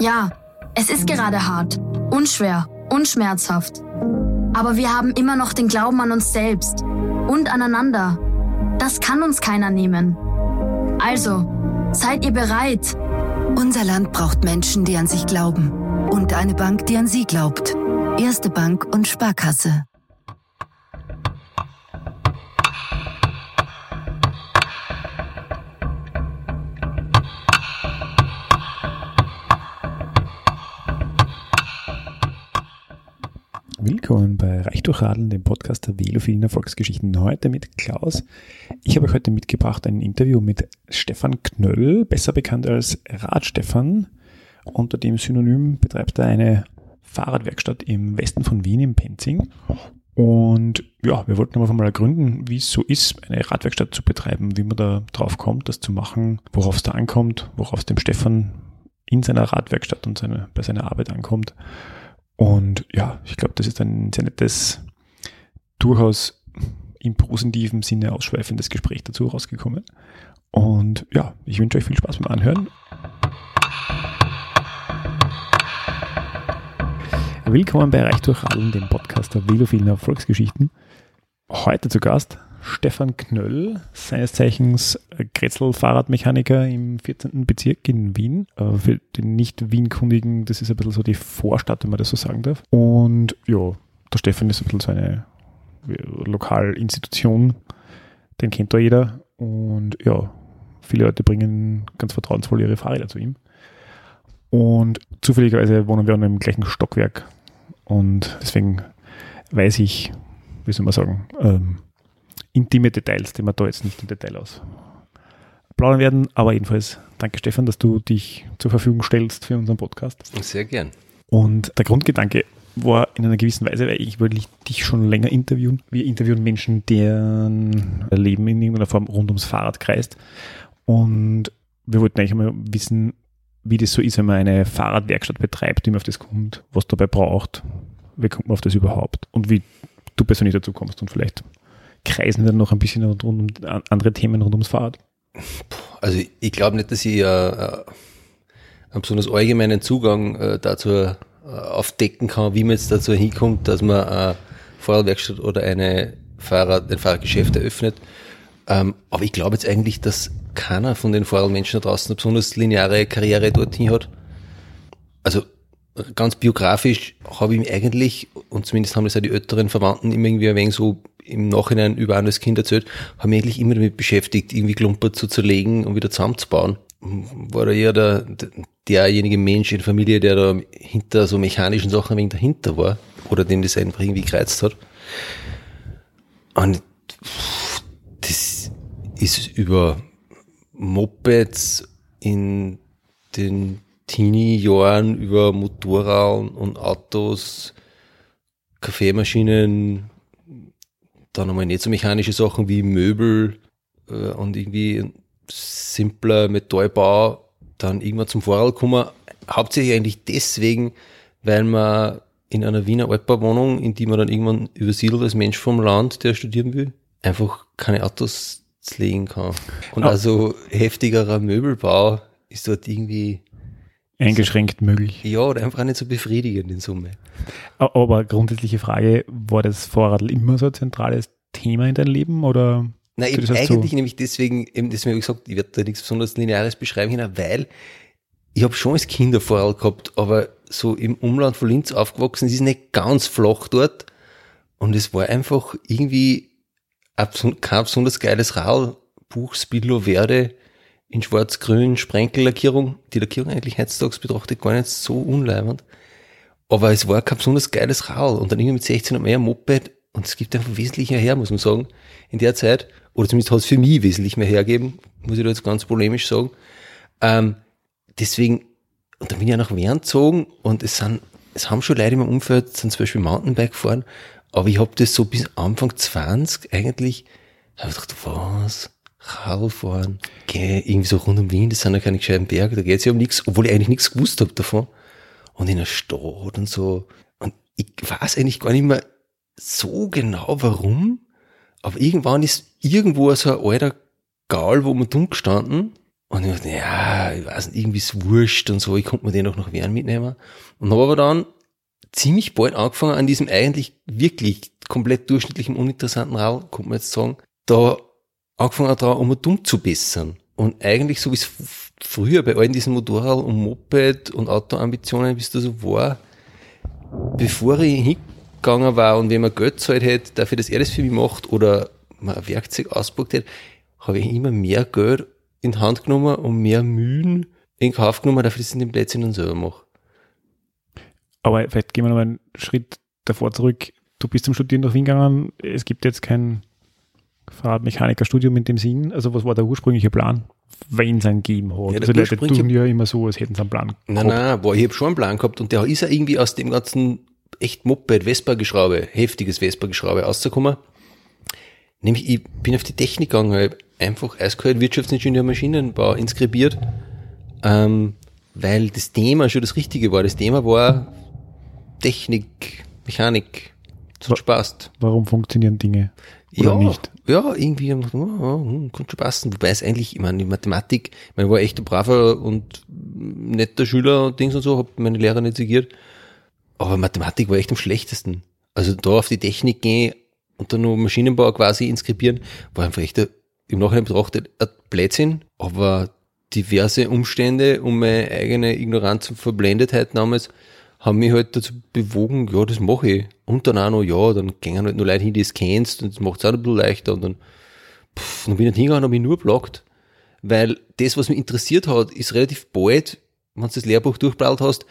Ja, es ist gerade hart, unschwer und schmerzhaft. Aber wir haben immer noch den Glauben an uns selbst und aneinander. Das kann uns keiner nehmen. Also, seid ihr bereit? Unser Land braucht Menschen, die an sich glauben. Und eine Bank, die an sie glaubt. Erste Bank und Sparkasse. Bei Reich durch Radeln, dem Podcast der velophilen Erfolgsgeschichten. Heute mit Klaus. Ich habe euch heute mitgebracht ein Interview mit Stefan Knöll, besser bekannt als Radstefan. Unter dem Synonym betreibt er eine Fahrradwerkstatt im Westen von Wien, im Penzing. Und ja, wir wollten aber mal ergründen, wie es so ist, eine Radwerkstatt zu betreiben, wie man da drauf kommt, das zu machen, worauf es da ankommt, worauf es dem Stefan in seiner Radwerkstatt und seine, bei seiner Arbeit ankommt. Und ja, ich glaube, das ist ein sehr nettes, durchaus im positiven Sinne ausschweifendes Gespräch dazu rausgekommen. Und ja, ich wünsche euch viel Spaß beim Anhören. Willkommen bei Reich durch Radeln, dem Podcast der velophilen Erfolgsgeschichten. Heute zu Gast Stefan Knöll, seines Zeichens Kretzel-Fahrradmechaniker im 14. Bezirk in Wien. Äh, für den Nicht-Wien-Kundigen, das ist ein bisschen so die Vorstadt, wenn man das so sagen darf. Und ja, der Stefan ist ein bisschen so eine Lokalinstitution, den kennt da jeder. Und ja, viele Leute bringen ganz vertrauensvoll ihre Fahrräder zu ihm. Und zufälligerweise wohnen wir im gleichen Stockwerk. Und deswegen weiß ich, wie soll man sagen, ähm, intime Details, die wir da jetzt nicht im Detail aus plaudern werden. Aber jedenfalls, danke Stefan, dass du dich zur Verfügung stellst für unseren Podcast. Sehr gern. Und der Grundgedanke war in einer gewissen Weise, weil ich wollte dich schon länger interviewen. Wir interviewen Menschen, deren Leben in irgendeiner Form rund ums Fahrrad kreist. Und wir wollten eigentlich mal wissen, wie das so ist, wenn man eine Fahrradwerkstatt betreibt, wie man auf das kommt, was dabei braucht, wie kommt man auf das überhaupt und wie du persönlich dazu kommst und vielleicht kreisen dann noch ein bisschen rund um andere Themen rund ums Fahrrad? Also ich glaube nicht, dass ich äh, äh, einen besonders allgemeinen Zugang äh, dazu äh, aufdecken kann, wie man jetzt dazu hinkommt, dass man eine Fahrradwerkstatt oder eine Fahrrad, ein Fahrradgeschäft eröffnet. Ähm, aber ich glaube jetzt eigentlich, dass keiner von den Fahrradmenschen da draußen eine besonders lineare Karriere dorthin hat. Also ganz biografisch habe ich mich eigentlich, und zumindest haben das auch die älteren Verwandten immer irgendwie ein wenig so im Nachhinein über anderes Kind erzählt, habe mich eigentlich immer damit beschäftigt, irgendwie Klumper zu zerlegen und wieder zusammenzubauen. War da eher der, derjenige Mensch in der Familie, der da hinter so mechanischen Sachen ein wenig dahinter war oder dem das einfach irgendwie gereizt hat. Und das ist über Mopeds in den Teenie-Jahren über Motorrad und Autos, Kaffeemaschinen, dann einmal nicht so mechanische Sachen wie Möbel äh, und irgendwie simpler Metallbau, dann irgendwann zum Vorrat kommen. Hauptsächlich eigentlich deswegen, weil man in einer Wiener Altbauwohnung, in die man dann irgendwann übersiedelt als Mensch vom Land, der studieren will, einfach keine Autos legen kann. Und oh. also heftigerer Möbelbau ist dort irgendwie eingeschränkt möglich. Ja, oder einfach nicht so befriedigend in Summe. Aber grundsätzliche Frage, war das Vorradl immer so ein zentrales Thema in deinem Leben oder? Nein, eben eigentlich so? nämlich deswegen, eben deswegen habe ich gesagt, ich werde da nichts besonders Lineares beschreiben können, weil ich habe schon als Kind ein Vorrat gehabt, aber so im Umland von Linz aufgewachsen, es ist nicht ganz flach dort und es war einfach irgendwie kein besonders geiles Rad, Buch Spillo Verde, in schwarz-grün Sprenkellackierung. Die Lackierung eigentlich heutzutage betrachtet gar nicht so unleibend. Aber es war kein besonders geiles Rad. Und dann irgendwie mit 16 und mehr Moped. Und es gibt einfach wesentlich mehr her, muss man sagen, in der Zeit. Oder zumindest hat es für mich wesentlich mehr hergeben, muss ich da jetzt ganz polemisch sagen. Ähm, deswegen, und dann bin ich ja nach Wern gezogen und es sind, es haben schon Leute in meinem Umfeld, sind zum Beispiel Mountainbike gefahren, aber ich habe das so bis Anfang 20 eigentlich, habe ich gedacht, was? Radfahren, geh irgendwie so rund um Wien, das sind ja keine gescheiten Berge, da geht es ja um nichts, obwohl ich eigentlich nichts gewusst habe davon. Und in der Stadt und so. Und ich weiß eigentlich gar nicht mehr so genau warum, aber irgendwann ist irgendwo so ein alter Gaul, wo man dumm gestanden Und ich dachte, ja, ich weiß nicht, irgendwie ist wurscht und so, ich konnte mir den auch noch Wern mitnehmen. Und habe aber dann ziemlich bald angefangen, an diesem eigentlich wirklich komplett durchschnittlichen, uninteressanten Rad, kann man jetzt sagen, da angefangen daran, um dumm zu bessern. Und eigentlich so wie es früher bei all diesen Motorrad und Moped und Autoambitionen, wie es da so war, bevor ich hingegangen war und wenn man Geld zahlt hätte, dafür, dass er das für mich macht oder man ein Werkzeug auspackt hätte, habe ich immer mehr Geld in die Hand genommen und mehr Mühen in Kauf genommen, dafür, dass ich den Plätzchen dann selber mache. Aber vielleicht gehen wir noch einen Schritt davor zurück. Du bist zum Studieren nach Wien gegangen. Es gibt jetzt kein Fahrradmechanikerstudium in dem Sinn. Also was war der ursprüngliche Plan, wenn es einen gegeben hat? Ja, also Leute tun ja immer so, als hätten sie einen Plan Nein, nein, boah, ich habe schon einen Plan gehabt und der ist ja irgendwie aus dem ganzen echt Moped, Vespa-Geschraube, heftiges Vespa-Geschraube rauszukommen. Nämlich, ich bin auf die Technik gegangen, hab einfach eiskalt Wirtschaftsingenieur Maschinenbau inskribiert, ähm, weil das Thema schon das Richtige war. Das Thema war Technik, Mechanik, hat Spaß. Warum funktionieren Dinge oder ja, nicht? Ja, irgendwie, hab ich gedacht, oh, oh, hm, könnte schon passen. Wobei es eigentlich, ich meine, die Mathematik, ich meine, ich war echt ein braver und netter Schüler und Dings und so, hab meine Lehrer nicht segiert. Aber Mathematik war echt am schlechtesten. Also da auf die Technik gehen und dann nur Maschinenbau quasi inskribieren, war einfach echt ein, im Nachhinein betrachtet ein Blödsinn, aber diverse Umstände und meine eigene Ignoranz und Verblendetheit damals haben mich halt dazu bewogen, ja, das mache ich. Und dann auch noch, ja, dann gehen halt nur Leute hin, die es kennst und das macht es auch ein bisschen leichter und dann, pff, dann bin ich nicht hingegangen und habe mich nur blockt. Weil das, was mich interessiert hat, ist relativ bald, wenn du das Lehrbuch durchblättert hast,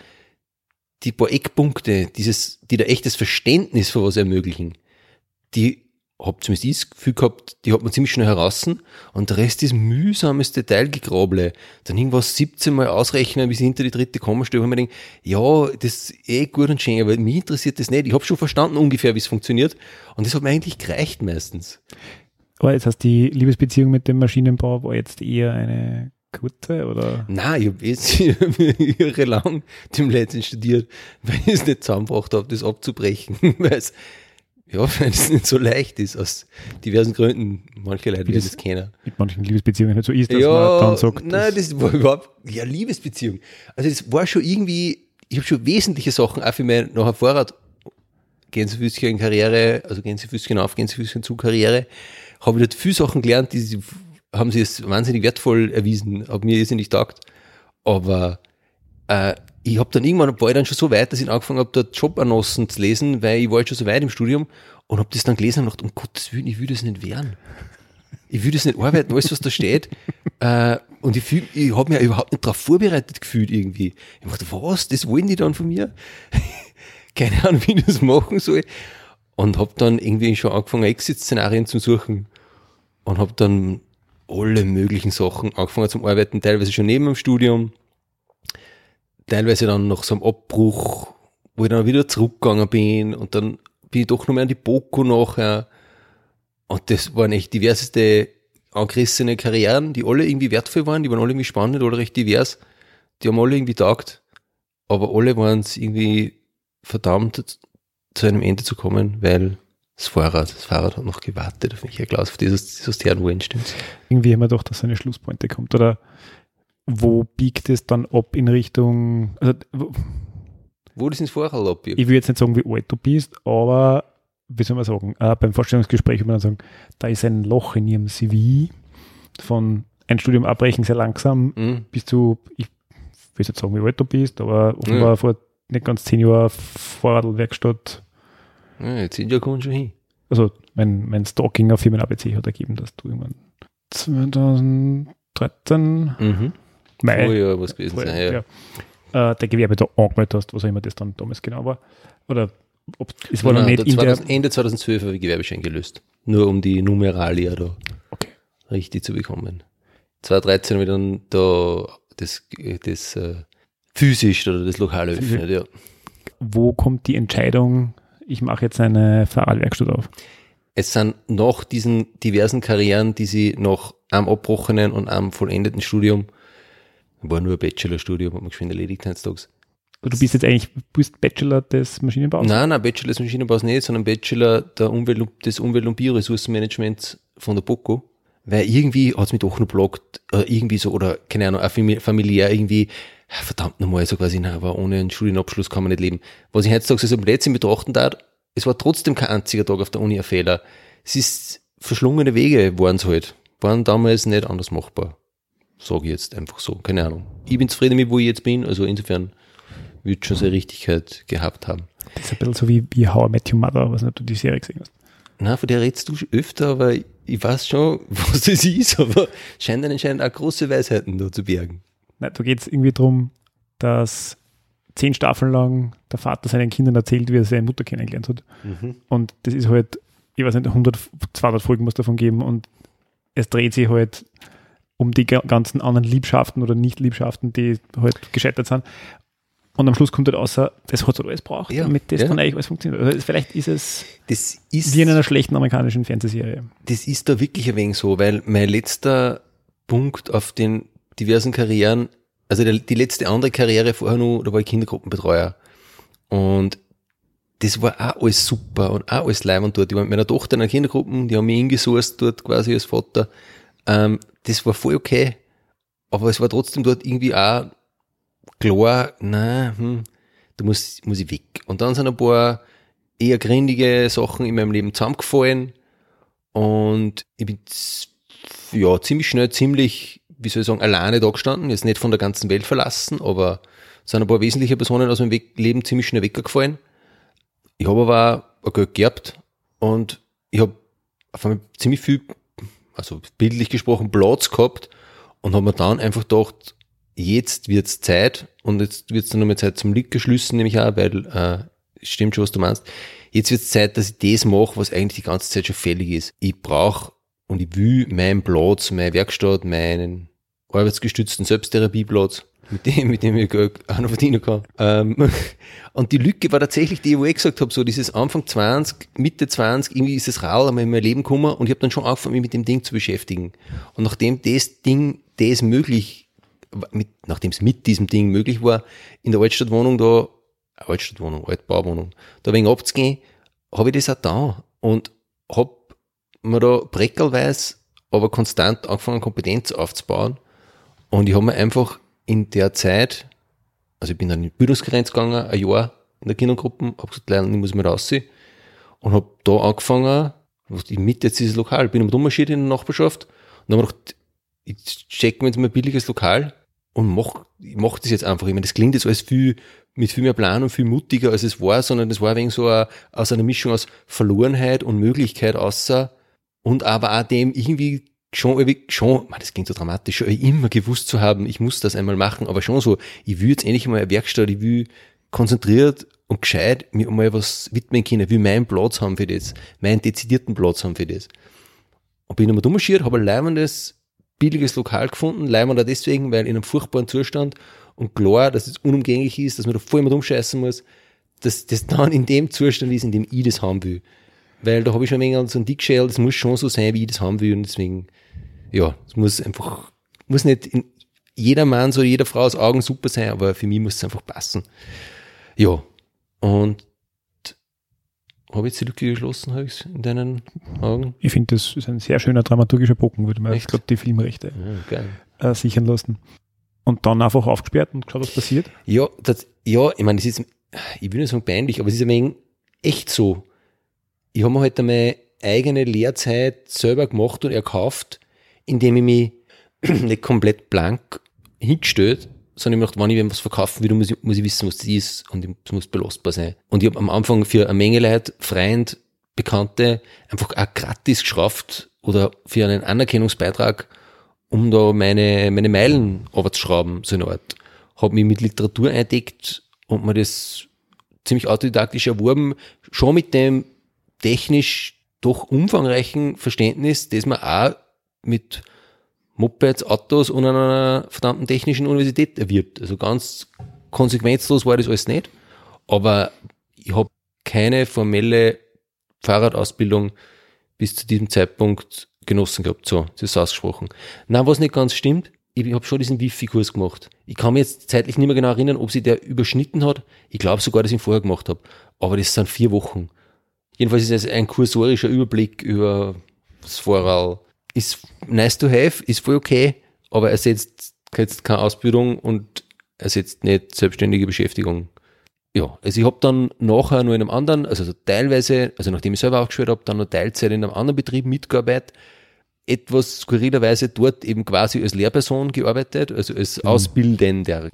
die paar Eckpunkte, dieses, die da echtes Verständnis für was ermöglichen, die hab zumindest ich das Gefühl gehabt, die hat man ziemlich schnell heraus und der Rest ist mühsames Detailgegrable. Dann irgendwas 17 Mal ausrechnen, bis hinter die dritte Kommastelle, wo man denkt, ja, das ist eh gut und schön, aber mich interessiert das nicht. Ich habe schon verstanden ungefähr, wie es funktioniert und das hat mir eigentlich gereicht meistens. Aber jetzt heißt die Liebesbeziehung mit dem Maschinenbau war jetzt eher eine kurze oder? Nein, ich habe jetzt jahrelang dem Letzten studiert, weil ich es nicht zusammengebracht habe, das abzubrechen, weil es ja, weil es nicht so leicht ist, aus diversen Gründen. Manche Leute werden das- das kennen. Mit manchen Liebesbeziehungen nicht so ist, dass ja, man dann sagt, nein, das, das war überhaupt, ja, Liebesbeziehung. Also das war schon irgendwie, ich habe schon wesentliche Sachen auch für meine nachher Fahrrad, Gänsefüßchen Karriere, also Gänsefüßchen auf, Gänsefüßchen zu Karriere, habe ich dort viele Sachen gelernt, die haben sie als wahnsinnig wertvoll erwiesen, hat mir irrsinnig taugt. Aber äh, ich habe dann irgendwann war ich dann schon so weit, dass ich angefangen habe, dort Jobannoncen zu lesen, weil ich war jetzt schon so weit im Studium und habe das dann gelesen und gedacht, um Gottes Willen, ich will das nicht werden. Ich will das nicht arbeiten, alles, was da steht. äh, und ich, fühl, ich habe mich überhaupt nicht darauf vorbereitet gefühlt irgendwie. Ich dachte, was, das wollen die dann von mir? Keine Ahnung, wie ich das machen soll. Und habe dann irgendwie schon angefangen, Exit-Szenarien zu suchen. Und habe dann alle möglichen Sachen angefangen zum Arbeiten, teilweise schon neben dem Studium, teilweise dann nach so einem Abbruch, wo ich dann wieder zurückgegangen bin und dann bin ich doch noch mehr an die Boko nachher. Und das waren echt diverseste angerissene Karrieren, die alle irgendwie wertvoll waren, die waren alle irgendwie spannend oder recht divers. Die haben alle irgendwie taugt, aber alle waren es irgendwie verdammt, zu einem Ende zu kommen, weil das Fahrrad, das Fahrrad hat noch gewartet auf mich, Herr Klaus, auf dieses, dieses Herrenwohin stimmt. irgendwie haben wir doch, dass eine Schlusspointe kommt. Oder wo biegt es dann ab in Richtung, also wo- das ins Fahrrad abbiegt. ich will jetzt nicht sagen, wie alt du bist, aber wie soll man sagen, äh, beim Vorstellungsgespräch würde man dann sagen, da ist ein Loch in ihrem CV von ein Studium abbrechen sehr langsam Mhm. bis zu, ich will jetzt nicht sagen, wie alt du bist, aber offenbar vor nicht ganz zehn Jahren Fahrradwerkstatt, Ja, jetzt sind ja kommen schon hin. also mein, mein Stalking auf Firmen ABC hat ergeben, dass du irgendwann 2013 Mhm. Mai, ja, was gewesen Vorher, sein, ja. ja. Äh, der Gewerbe da angemeldet hast, was auch immer das dann damals genau war. Oder ob, es war Nein, noch nein, nicht in der der, 2000, Ende 2012 habe ich Gewerbeschein gelöst. Nur um die Numeralia da Okay. richtig zu bekommen. 2013 habe ich dann da das, das äh, physisch oder das Lokal eröffnet, ja. wo kommt die Entscheidung, ich mache jetzt eine Fahrradwerkstatt auf? Es sind nach diesen diversen Karrieren, die sie nach einem abbrochenen und einem vollendeten Studium, war nur ein Bachelorstudium, hat man geschwind erledigt heutzutage. Also du bist jetzt eigentlich, bist Bachelor des Maschinenbaus? Nein, nein, Bachelor des Maschinenbaus nicht, sondern Bachelor der Umwelt, des Umwelt- und Bioressourcenmanagements von der BOKO, weil irgendwie hat's mich doch noch blockt, äh, irgendwie so, oder keine Ahnung, auch familiär irgendwie, ja, verdammt nochmal, so quasi, na, aber ohne einen Studienabschluss kann man nicht leben. Was ich heutzutage so Blödsinn betrachten darf, es war trotzdem kein einziger Tag auf der Uni ein Fehler. Es ist verschlungene Wege waren es halt. Waren damals nicht anders machbar. Sage ich jetzt einfach so. Keine Ahnung. Ich bin zufrieden mit, wo ich jetzt bin. Also insofern wird schon seine Richtigkeit gehabt haben. Das ist ein bisschen so wie, wie How I Met Your Mother, was nicht du die Serie gesehen hast. Na, von der redest du öfter, aber ich weiß schon, was das ist, aber scheint anscheinend auch große Weisheiten da zu bergen. Nein, da geht es irgendwie darum, dass zehn Staffeln lang der Vater seinen Kindern erzählt, wie er seine Mutter kennengelernt hat. Mhm. Und das ist halt, ich weiß nicht, 100, 200 Folgen muss davon geben und es dreht sich halt um die ganzen anderen Liebschaften oder Nicht-Liebschaften, die halt gescheitert sind. Und am Schluss kommt halt außer, das hat halt alles braucht, ja, damit das ja. dann eigentlich alles funktioniert. Also vielleicht ist es das ist, wie in einer schlechten amerikanischen Fernsehserie. Das ist da wirklich ein wenig so, weil mein letzter Punkt auf den diversen Karrieren, also der, die letzte andere Karriere vorher nur, da war ich Kindergruppenbetreuer. Und das war auch alles super und auch alles leibend dort. Ich war mit meiner Tochter in einer Kindergruppe, die haben mich ingesourced dort quasi als Vater. Ähm, das war voll okay. Aber es war trotzdem dort irgendwie auch klar, nein, hm, da muss, muss ich weg. Und dann sind ein paar eher grindige Sachen in meinem Leben zusammengefallen und ich bin ja ziemlich schnell, ziemlich, wie soll ich sagen, alleine da gestanden, jetzt nicht von der ganzen Welt verlassen, aber sind ein paar wesentliche Personen aus meinem Leben ziemlich schnell weggefallen. Ich habe aber auch ein Geld geerbt und ich habe auf einmal ziemlich viel, also bildlich gesprochen, Platz gehabt und habe mir dann einfach gedacht, jetzt wird's Zeit und jetzt wird's dann nochmal Zeit zum Liedgeschlüssen, nehme ich auch, weil äh, stimmt schon, was du meinst. Jetzt wird's Zeit, dass ich das mache, was eigentlich die ganze Zeit schon fällig ist. Ich brauche und ich will meinen Platz, meine Werkstatt, meinen arbeitsgestützten Selbsttherapieplatz, mit dem, mit dem ich auch noch verdienen kann. Ähm, und die Lücke war tatsächlich die, wo ich gesagt habe, so dieses Anfang 20, Mitte 20, irgendwie ist das Rad einmal in mein Leben gekommen und ich habe dann schon angefangen, mich mit dem Ding zu beschäftigen. Und nachdem das Ding, das möglich mit, nachdem es mit diesem Ding möglich war, in der Altstadtwohnung da, Altstadtwohnung, Altbauwohnung, da wegen abzugehen, habe ich das auch da und habe mir da breckelweise, aber konstant angefangen, Kompetenz aufzubauen. Und ich habe mir einfach in der Zeit, also ich bin dann in die Bildungsgrenze gegangen, ein Jahr in der Kindergruppe, habe gesagt, lernen, ich muss mal rausziehen. Und habe da angefangen, ich mit jetzt dieses Lokal, bin ummarschiert in der Nachbarschaft und habe gedacht, ich check mir jetzt mal ein billiges Lokal und mach, ich mach das jetzt einfach. Ich meine, das klingt jetzt alles viel, mit viel mehr Plan und viel mutiger, als es war, sondern das war wegen so a, aus einer Mischung aus Verlorenheit und Möglichkeit außer und aber auch dem irgendwie schon, schon, man, das klingt so dramatisch, schon immer gewusst zu haben, ich muss das einmal machen, aber schon so, ich will jetzt endlich mal eine Werkstatt, ich will konzentriert und gescheit mir mal was widmen können, ich will meinen Platz haben für das, meinen dezidierten Platz haben für das. Und bin immer dummerschiert, habe ein leibendes billiges Lokal gefunden, leider da deswegen, weil in einem furchtbaren Zustand und klar, dass es unumgänglich ist, dass man da voll immer umscheißen muss, dass das dann in dem Zustand ist, in dem ich das haben will. Weil da habe ich schon ein wenig so ein Dickshell, das muss schon so sein, wie ich das haben will und deswegen, ja, es muss einfach, muss nicht in jeder Mann so jeder Frau aus Augen super sein, aber für mich muss es einfach passen. Ja, und habe ich jetzt die Lücke geschlossen, habe ich in deinen Augen? Ich finde, das ist ein sehr schöner dramaturgischer Bogen, würde man jetzt gerade die Filmrechte ja, äh, sichern lassen. Und dann einfach aufgesperrt und geschaut, was passiert? Ja, das, ja ich meine, das ist, ich will nicht sagen peinlich, aber es ist ein wenig echt so. Ich habe mir halt meine eigene Lehrzeit selber gemacht und erkauft, indem ich mich nicht komplett blank hingestellt sondern ich dachte, wenn ich was verkaufen will, muss ich, muss ich wissen, was das ist und es muss belastbar sein. Und ich habe am Anfang für eine Menge Leute, Freund, Bekannte, einfach auch gratis geschraubt oder für einen Anerkennungsbeitrag, um da meine, meine Meilen runterzuschrauben, so eine Art. Habe mich mit Literatur eindeckt und mir das ziemlich autodidaktisch erworben, schon mit dem technisch doch umfangreichen Verständnis, das man auch mit Mopeds, Autos und einer verdammten technischen Universität erwirbt. Also ganz konsequenzlos war das alles nicht. Aber ich habe keine formelle Fahrradausbildung bis zu diesem Zeitpunkt genossen gehabt. So, das ist ausgesprochen. Na, was nicht ganz stimmt, ich habe schon diesen Wifi-Kurs gemacht. Ich kann mich jetzt zeitlich nicht mehr genau erinnern, ob sie der überschnitten hat. Ich glaube sogar, dass ich ihn vorher gemacht habe. Aber das sind vier Wochen. Jedenfalls ist es ein kursorischer Überblick über das Vorral, ist nice to have, ist voll okay, aber ersetzt jetzt keine Ausbildung und ersetzt nicht selbstständige Beschäftigung. Ja, also ich habe dann nachher nur in einem anderen, also so teilweise, also nachdem ich selber aufgeschwört habe, dann noch Teilzeit in einem anderen Betrieb mitgearbeitet, etwas skurrilerweise dort eben quasi als Lehrperson gearbeitet, also als mhm. Ausbildender.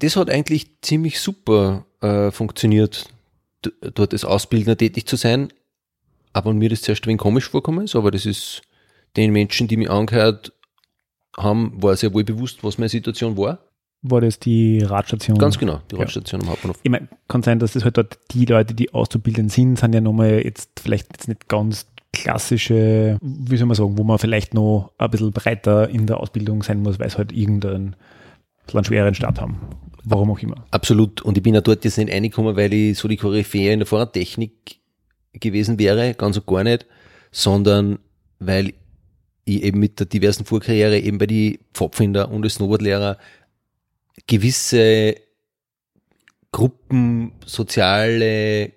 Das hat eigentlich ziemlich super äh, funktioniert, dort als Ausbildner tätig zu sein. Aber mir das zuerst ein wenig komisch vorkommen ist, aber das ist den Menschen, die mich angehört haben, war sehr wohl bewusst, was meine Situation war. War das die Radstation? Ganz genau, die Radstation ja. am Hauptbahnhof. Ich meine, kann sein, dass das halt dort die Leute, die auszubilden sind, sind ja nochmal jetzt vielleicht jetzt nicht ganz klassische, wie soll man sagen, wo man vielleicht noch ein bisschen breiter in der Ausbildung sein muss, weil es halt irgendeinen einen schweren Start haben. Warum auch immer. Absolut. Und ich bin ja dort jetzt nicht reingekommen, weil ich so die Koryphäe in der Fahrradtechnik gewesen wäre, ganz und gar nicht, sondern weil ich eben mit der diversen Vorkarriere eben bei die Pfadfinder und als Snowboardlehrer gewisse Gruppen, soziale,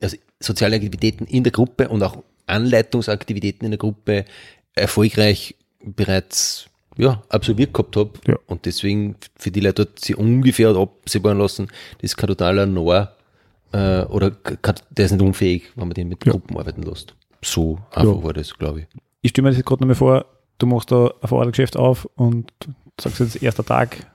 also soziale Aktivitäten in der Gruppe und auch Anleitungsaktivitäten in der Gruppe erfolgreich bereits ja, absolviert gehabt habe. Ja. Und deswegen für die Leute dort sie ungefähr absehbaren lassen, das ist kein totaler Noir äh, oder der ist nicht unfähig, wenn man den mit ja. Gruppen arbeiten lässt. So einfach ja. war das, glaube ich. Ich stelle mir das gerade nochmal vor, du machst da ein Fahrradgeschäft auf und sagst jetzt erster Tag,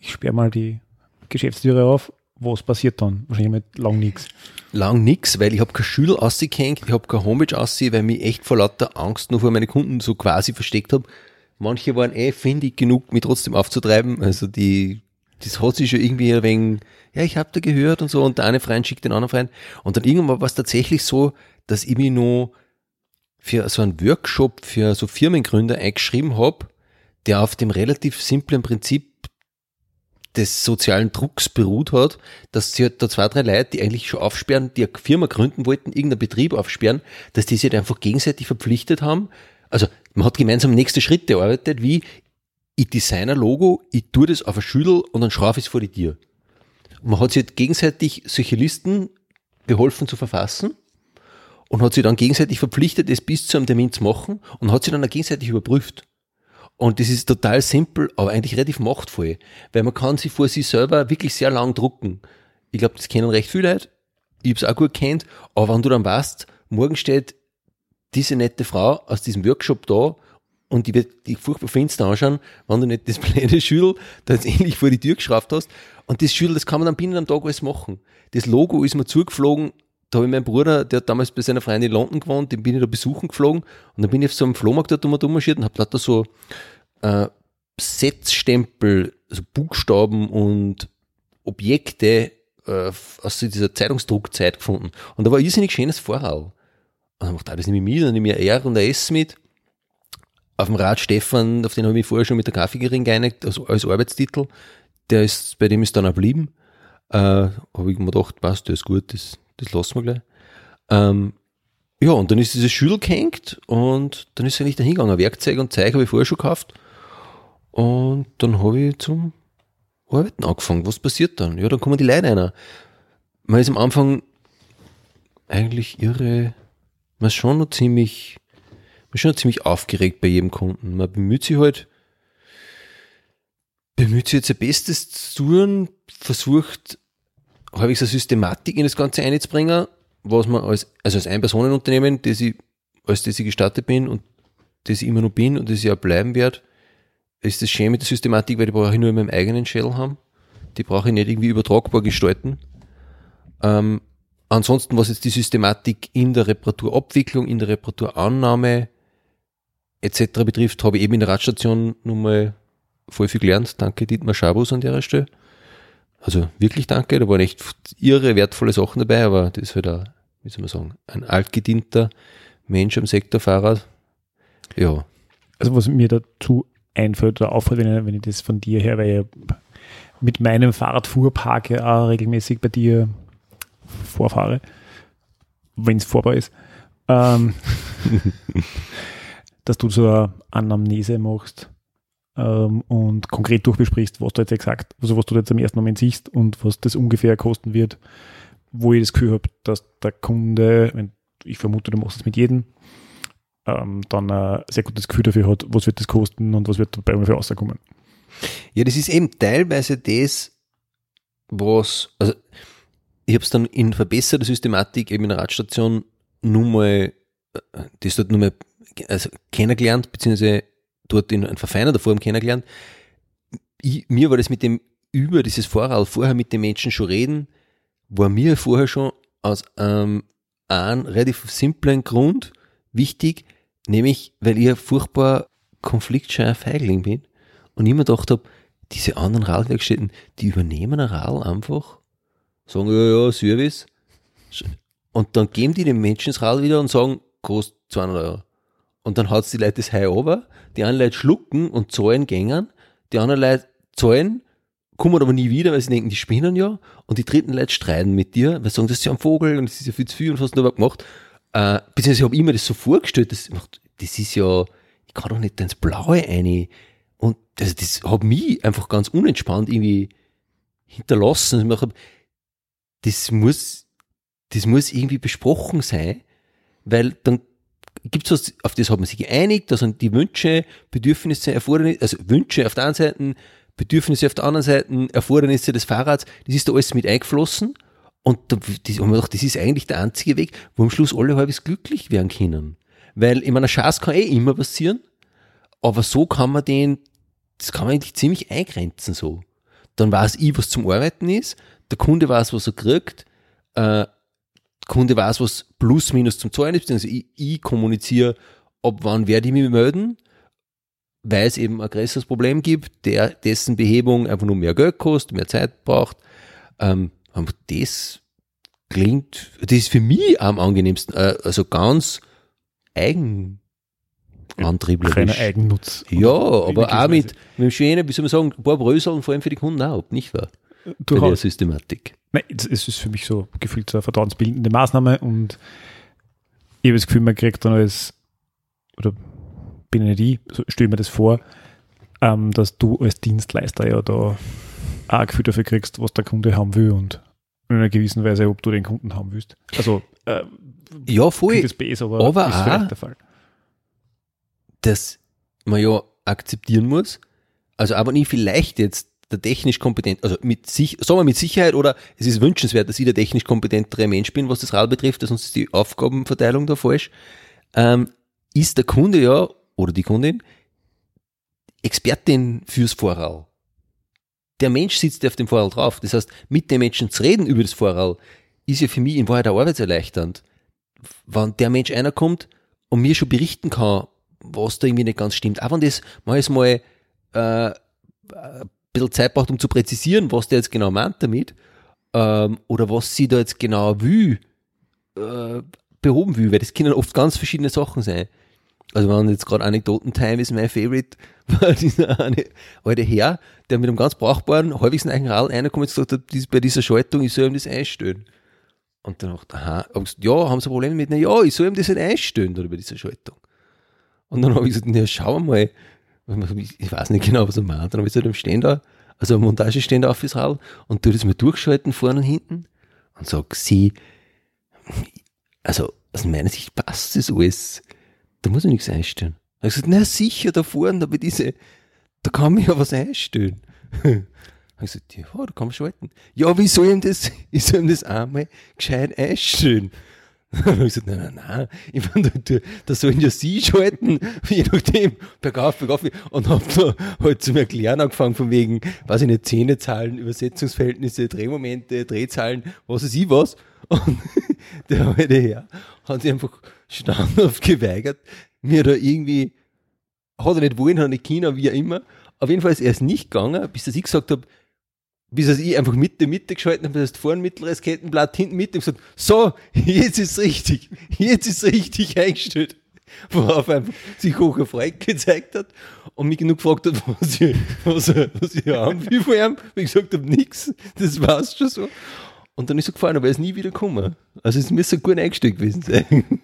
ich sperre mal die Geschäftstüre auf. Was passiert dann? Wahrscheinlich mit lang nichts. Lang nichts, weil ich habe kein Schüler ausgehängt, ich habe keine Homepage aussehen, weil mich echt vor lauter Angst nur vor meine Kunden so quasi versteckt habe. Manche waren eh findig genug, mich trotzdem aufzutreiben. Also die, das hat sich schon irgendwie ein wenig, ja, ich habe da gehört und so, und der eine Freund schickt den anderen Freund. Und dann irgendwann war es tatsächlich so, dass ich mich noch für so einen Workshop für so Firmengründer eingeschrieben habe, der auf dem relativ simplen Prinzip des sozialen Drucks beruht hat, dass sie halt da zwei, drei Leute, die eigentlich schon aufsperren, die eine Firma gründen wollten, irgendeinen Betrieb aufsperren, dass die sich halt einfach gegenseitig verpflichtet haben. Also man hat gemeinsam nächste Schritte erarbeitet, wie ich design ein Logo, ich tue das auf ein Schüttel und dann schraube ich es vor die Tür. man hat sich halt gegenseitig solche Listen beholfen zu verfassen und hat sich dann gegenseitig verpflichtet, es bis zu einem Termin zu machen und hat sich dann auch gegenseitig überprüft. Und das ist total simpel, aber eigentlich relativ machtvoll, weil man kann sich vor sich selber wirklich sehr lang drucken. Ich glaube, das kennen recht viele Leute. Ich habe es auch gut kennt, aber wenn du dann weißt, morgen steht diese nette Frau aus diesem Workshop da und die wird dich furchtbar finster anschauen, wenn du nicht das blöde Schüttel da jetzt ähnlich vor die Tür geschraubt hast. Und das Schüttel, das kann man dann binnen einem Tag alles machen. Das Logo ist mir zugeflogen, da habe ich meinen Bruder, der hat damals bei seiner Freundin in London gewohnt, den bin ich da besuchen geflogen und dann bin ich auf so einem Flohmarkt dort rummarschiert und habe da so äh, Setzstempel, also Buchstaben und Objekte äh, aus dieser Zeitungsdruckzeit gefunden. Und da war ein irrsinnig schönes Vorhau. Und dann macht das nehme ich mit, dann nehme ich ein R und ein S mit. Auf dem Rad Stefan, auf den habe ich mich vorher schon mit der Kaffeegering geeinigt, also als Arbeitstitel. Der ist, bei dem ist dann auch geblieben. Äh, habe ich mir gedacht, passt, der ist gut, das, das lassen wir gleich. Ähm, ja, und dann ist dieses Schüttel gehängt und dann ist er nicht dahingegangen. Werkzeug und Zeug habe ich vorher schon gekauft. Und dann habe ich zum Arbeiten angefangen. Was passiert dann? Ja, dann kommen die Leute einer. Man ist am Anfang eigentlich irre, man ist schon noch ziemlich, man ist schon noch ziemlich aufgeregt bei jedem Kunden. Man bemüht sich halt, bemüht sich jetzt sein Bestes zu tun, versucht habe ich so Systematik in das Ganze einzubringen, was man als, also als Ein-Personen-Unternehmen, das ich, als das ich gestartet bin und das ich immer noch bin und das ich auch bleiben werde, ist das schön mit der Systematik, weil die brauche ich nur in meinem eigenen Shell haben. Die brauche ich nicht irgendwie übertragbar gestalten. Ähm, ansonsten, was jetzt die Systematik in der Reparaturabwicklung, in der Reparaturannahme etc. betrifft, habe ich eben in der Radstation nochmal voll viel gelernt. Danke Dietmar Schabus an der Stelle. Also wirklich danke, da waren echt irre wertvolle Sachen dabei, aber das ist halt ein, wie soll man sagen, ein altgedienter Mensch am Sektor Fahrrad. Ja. Also was mir dazu einfällt oder auffällt, wenn ich, wenn ich das von dir her, weil ich mit meinem Fahrradfuhrpark ja auch regelmäßig bei dir vorfahre, wenn es vorbar ist, ähm, dass du so eine Anamnese machst ähm, und konkret durchbesprichst, was du jetzt exakt, also was du jetzt am ersten Moment siehst und was das ungefähr kosten wird, wo ich das Gefühl habe, dass der Kunde, wenn, ich vermute, du machst es mit jedem, ähm, dann ein sehr gutes Gefühl dafür hat, was wird das kosten und was wird dabei ungefähr rauskommen. Ja, das ist eben teilweise das, was, also ich habe es dann in verbesserter Systematik eben in der Radstation nur mal, äh, das dort nur mal also kennengelernt, beziehungsweise dort in verfeinerter Form kennengelernt. Ich, mir war das mit dem über dieses Vorrat vorher mit den Menschen schon reden, war mir vorher schon aus ähm, einem relativ simplen Grund wichtig, nämlich weil ich ein furchtbar konfliktscheuer Feigling bin und immer gedacht habe, diese anderen Radwerkstätten, die übernehmen ein Rad einfach, sagen, ja, ja, Service, und dann geben die den Menschen das Rad wieder und sagen, kostet 200 Euro. Und dann hat die Leute das Heu over, die anderen Leute schlucken und zahlen gängern, die anderen Leute zahlen, kommen aber nie wieder, weil sie denken, die spinnen ja, und die dritten Leute streiten mit dir, weil sie sagen, das ist ja ein Vogel und das ist ja viel zu viel und was hast du da gemacht? Äh, beziehungsweise ich habe immer das so vorgestellt, das, das ist ja, ich kann doch nicht ins Blaue eine. Und das, das hat mich einfach ganz unentspannt irgendwie hinterlassen. Das muss, das muss irgendwie besprochen sein, weil dann gibt es was, auf das hat man sich geeinigt, da sind die Wünsche, Bedürfnisse, Erfordernisse, also Wünsche auf der einen Seite, Bedürfnisse auf der anderen Seite, Erfordernisse des Fahrrads, das ist da alles mit eingeflossen. Und da das, haben wir gedacht, das ist eigentlich der einzige Weg, wo am Schluss alle halbwegs glücklich werden können. Weil, ich meine, Chance kann eh immer passieren, aber so kann man den, das kann man eigentlich ziemlich eingrenzen so. Dann weiß ich, was zum Arbeiten ist, der Kunde weiß, was er kriegt, äh, Kunde weiß, was plus minus zum Zahlen ist, beziehungsweise ich, ich kommuniziere, ab wann werde ich mich melden, weil es eben ein größeres Problem gibt, der, dessen Behebung einfach nur mehr Geld kostet, mehr Zeit braucht. Ähm, das klingt, das ist für mich am angenehmsten, äh, also ganz eigenantrieblich. Keiner Eigennutz. Ja, aber auch mit, mit dem schönen, wie soll man sagen, ein paar Bröseln, vor allem für die Kunden auch, nicht wahr? Durchaus. Bei der Systematik. Nein, es ist für mich so gefühlt so eine vertrauensbildende Maßnahme und ich habe das Gefühl, man kriegt dann als, oder bin ich nicht ich, so stelle mir das vor, ähm, dass du als Dienstleister ja da auch ein Gefühl dafür kriegst, was der Kunde haben will und in einer gewissen Weise, ob du den Kunden haben willst. Also, äh, ja, voll. Das base, aber, aber ist auch, vielleicht der Fall. Dass man ja akzeptieren muss, also aber nicht vielleicht jetzt der technisch kompetent, also mit sich, sagen wir mit Sicherheit oder es ist wünschenswert, dass ich der technisch kompetentere Mensch bin, was das Rad betrifft, dass uns die Aufgabenverteilung da falsch, ähm, ist der Kunde ja oder die Kundin Expertin fürs Vorrall. Der Mensch sitzt ja auf dem Vorrall drauf. Das heißt, mit dem Menschen zu reden über das Vorrall ist ja für mich in Wahrheit auch arbeitserleichternd. Wenn der Mensch einer kommt und mir schon berichten kann, was da irgendwie nicht ganz stimmt. Auch wenn das manchmal äh, bisschen Zeit braucht, um zu präzisieren, was der jetzt genau meint damit ähm, oder was sie da jetzt genau will, äh, behoben will, weil das können oft ganz verschiedene Sachen sein. Also wenn jetzt gerade Anekdoten-Time ist mein Favorite, war dieser eine alte Herr, der mit einem ganz brauchbaren, halbwegs neuen Rad reinkommt und gesagt hat, bei dieser Schaltung, ich soll ihm das einstellen. Und dann dachte aha, ja, haben Sie Probleme mit? Na ja, ich soll ihm das nicht einstellen oder bei dieser Schaltung. Und dann habe ich gesagt, na schau mal, ich weiß nicht genau, was er meint. Dann habe ich so einen Ständer, also Montageständer auf das Rad und tue das mal durchschalten, vorne und hinten und sage, sie, also aus meiner Sicht passt das alles. Da muss ich nichts einstellen. Er hat gesagt, na sicher, da vorne, da bei diese, da kann man ja was einstellen. Ich gesagt, ja, da kann man schalten. Ja, wie soll ihm das, ich soll ihm das einmal gescheit einstellen? ich habe gesagt, nein, nein, nein. Ich meine, da, da sollen ja sie schalten, je nachdem, bergauf, bergauf. Und habe da halt zum Erklären angefangen, von wegen, weiß ich nicht, Zähnezahlen, Übersetzungsverhältnisse, Drehmomente, Drehzahlen, was weiß ich was. Und der alte Herr hat sich einfach standhaft geweigert, mir da irgendwie, hat er nicht wollen, hat nicht China, wie auch immer. Auf jeden Fall ist er es nicht gegangen, bis dass ich gesagt habe, bis ich einfach Mitte, Mitte geschalten habe, das heißt vorn mittleres Kettenblatt, hinten Mitte und gesagt, so, jetzt ist richtig, jetzt ist richtig eingestellt. Worauf er einfach sich hoch erfreut gezeigt hat und mich genug gefragt hat, was ich, was, was ich haben will von ihm. Ich gesagt habe, nix, das war's schon so. Und dann ist er gefahren, aber er ist nie wieder gekommen. Also es müsste gut eingestellt gewesen sein.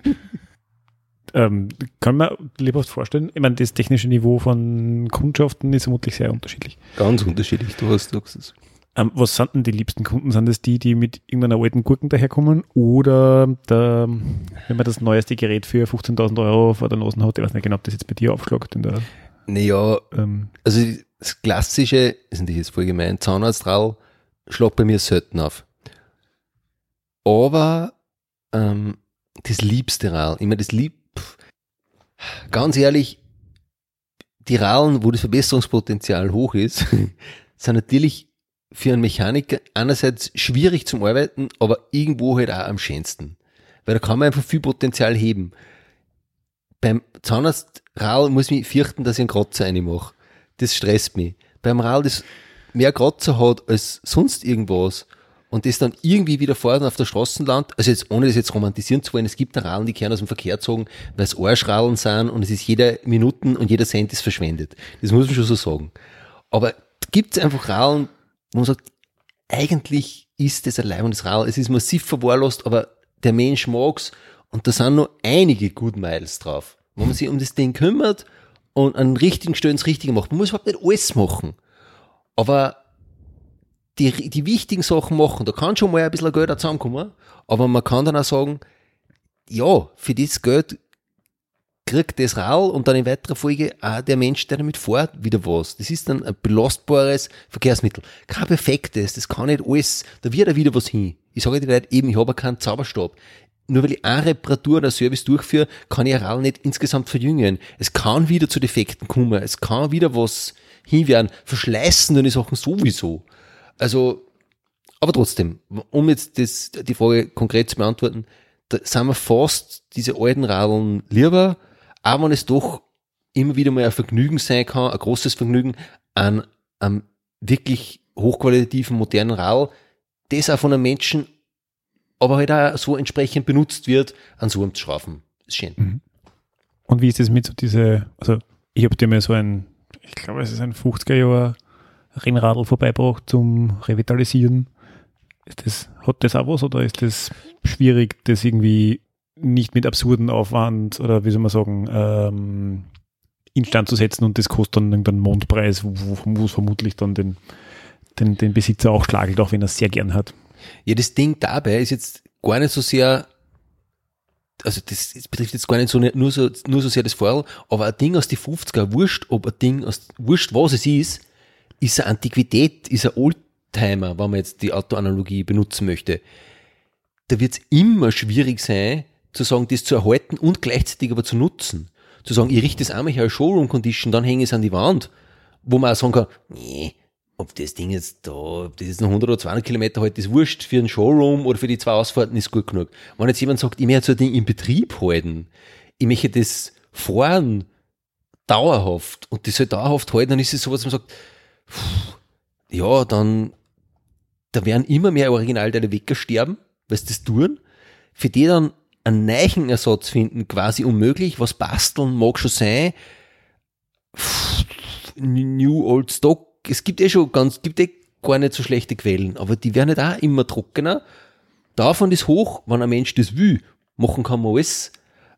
Ähm, kann man lebhaft vorstellen, ich meine, das technische Niveau von Kundschaften ist vermutlich sehr unterschiedlich. Ganz unterschiedlich, du hast, es. Ähm, was sind denn die liebsten Kunden? Sind das die, die mit irgendeiner alten Gurken daherkommen oder der, wenn man das neueste Gerät für 15.000 Euro vor der Nase hat, ich weiß nicht genau, ob das jetzt bei dir aufschlägt. In der, Naja, ähm, also das klassische, ist natürlich jetzt voll gemein, Zahnarztrall schlägt bei mir selten auf. Aber ähm, das liebste Rall, immer das lieb, ganz ehrlich, die Rallen, wo das Verbesserungspotenzial hoch ist, sind natürlich für einen Mechaniker einerseits schwierig zum Arbeiten, aber irgendwo halt auch am schönsten. Weil da kann man einfach viel Potenzial heben. Beim Zahnarztrall muss ich mich fürchten, dass ich einen Kratzer reinmache. Das stresst mich. Beim Rall, das mehr Kratzer hat als sonst irgendwas und das dann irgendwie wieder vorne auf der Straße landet, also jetzt ohne das jetzt romantisieren zu wollen, es gibt Rallen, die kehren aus dem Verkehr gezogen, weil es Arschrallen sind und es ist jeder Minuten und jeder Cent ist verschwendet. Das muss man schon so sagen. Aber gibt es einfach Rallen, wo man sagt, eigentlich ist das ein leibendes Rall, es ist massiv verwahrlost, aber der Mensch mag's und da sind noch einige Good Miles drauf, wo man sich um das Ding kümmert und an richtigen Stellen das Richtige macht. Man muss überhaupt nicht alles machen. Aber die, die wichtigen Sachen machen, da kann schon mal ein bisschen Geld zusammenkommen, aber man kann dann auch sagen, ja, für das Geld kriegt das Rall und dann in weiterer Folge auch der Mensch, der damit fährt, wieder was. Das ist dann ein belastbares Verkehrsmittel. Kein perfektes, das kann nicht alles, da wird auch wieder was hin. Ich sage dir Leute, eben, ich habe keinen Zauberstab. Nur weil ich eine Reparatur oder Service durchführe, kann ich ein Rall nicht insgesamt verjüngen. Es kann wieder zu Defekten kommen, es kann wieder was hinwerden. Verschleißen dann die Sachen sowieso. Also, aber trotzdem, um jetzt das, die Frage konkret zu beantworten, da sind wir fast diese alten Radeln lieber, auch wenn es doch immer wieder mal ein Vergnügen sein kann, ein großes Vergnügen an einem wirklich hochqualitativen, modernen Radl, das auch von einem Menschen, aber halt auch so entsprechend benutzt wird, an so einem zu schrauben. Ist schön. Und wie ist das mit so diese, also ich habe dir mal so ein, ich glaube, es ist ein 50er Jahr Rennradl vorbeigebracht zum Revitalisieren. Ist das, hat das auch was oder ist das schwierig, das irgendwie nicht mit absurden Aufwand oder wie soll man sagen, ähm, instand zu setzen und das kostet dann irgendeinen Mondpreis, wo, es vermutlich dann den, den, den Besitzer auch schlagelt, auch wenn er es sehr gern hat. Ja, das Ding dabei ist jetzt gar nicht so sehr, also das, das betrifft jetzt gar nicht so, nur so, nur so sehr das Vorl, aber ein Ding aus die 50er, wurscht, ob ein Ding aus, wurscht was es ist, ist eine Antiquität, ist ein Oldtimer, wenn man jetzt die Autoanalogie benutzen möchte. Da wird es immer schwierig sein, zu sagen, das zu erhalten und gleichzeitig aber zu nutzen. Zu sagen, ich richte das einmal hier als Showroom Condition, dann hänge ich es an die Wand, wo man auch sagen kann, nee, ob das Ding jetzt da, ob das jetzt noch 100 oder 200 Kilometer halt, ist wurscht für einen Showroom oder für die zwei Ausfahrten ist gut genug. Wenn jetzt jemand sagt, ich möchte so ein Ding in Betrieb halten, ich möchte das fahren, dauerhaft, und das soll dauerhaft halten, dann ist es sowas, man sagt, pff, ja, dann, da werden immer mehr Originalteile wegsterben, weil sie das tun, für die dann einen neuen Ersatz finden, quasi unmöglich, was basteln mag schon sein, pff, New Old Stock, es gibt eh schon ganz, gibt eh gar nicht so schlechte Quellen, aber die werden halt auch immer trockener. Davon ist hoch, wenn ein Mensch das will, machen kann man alles.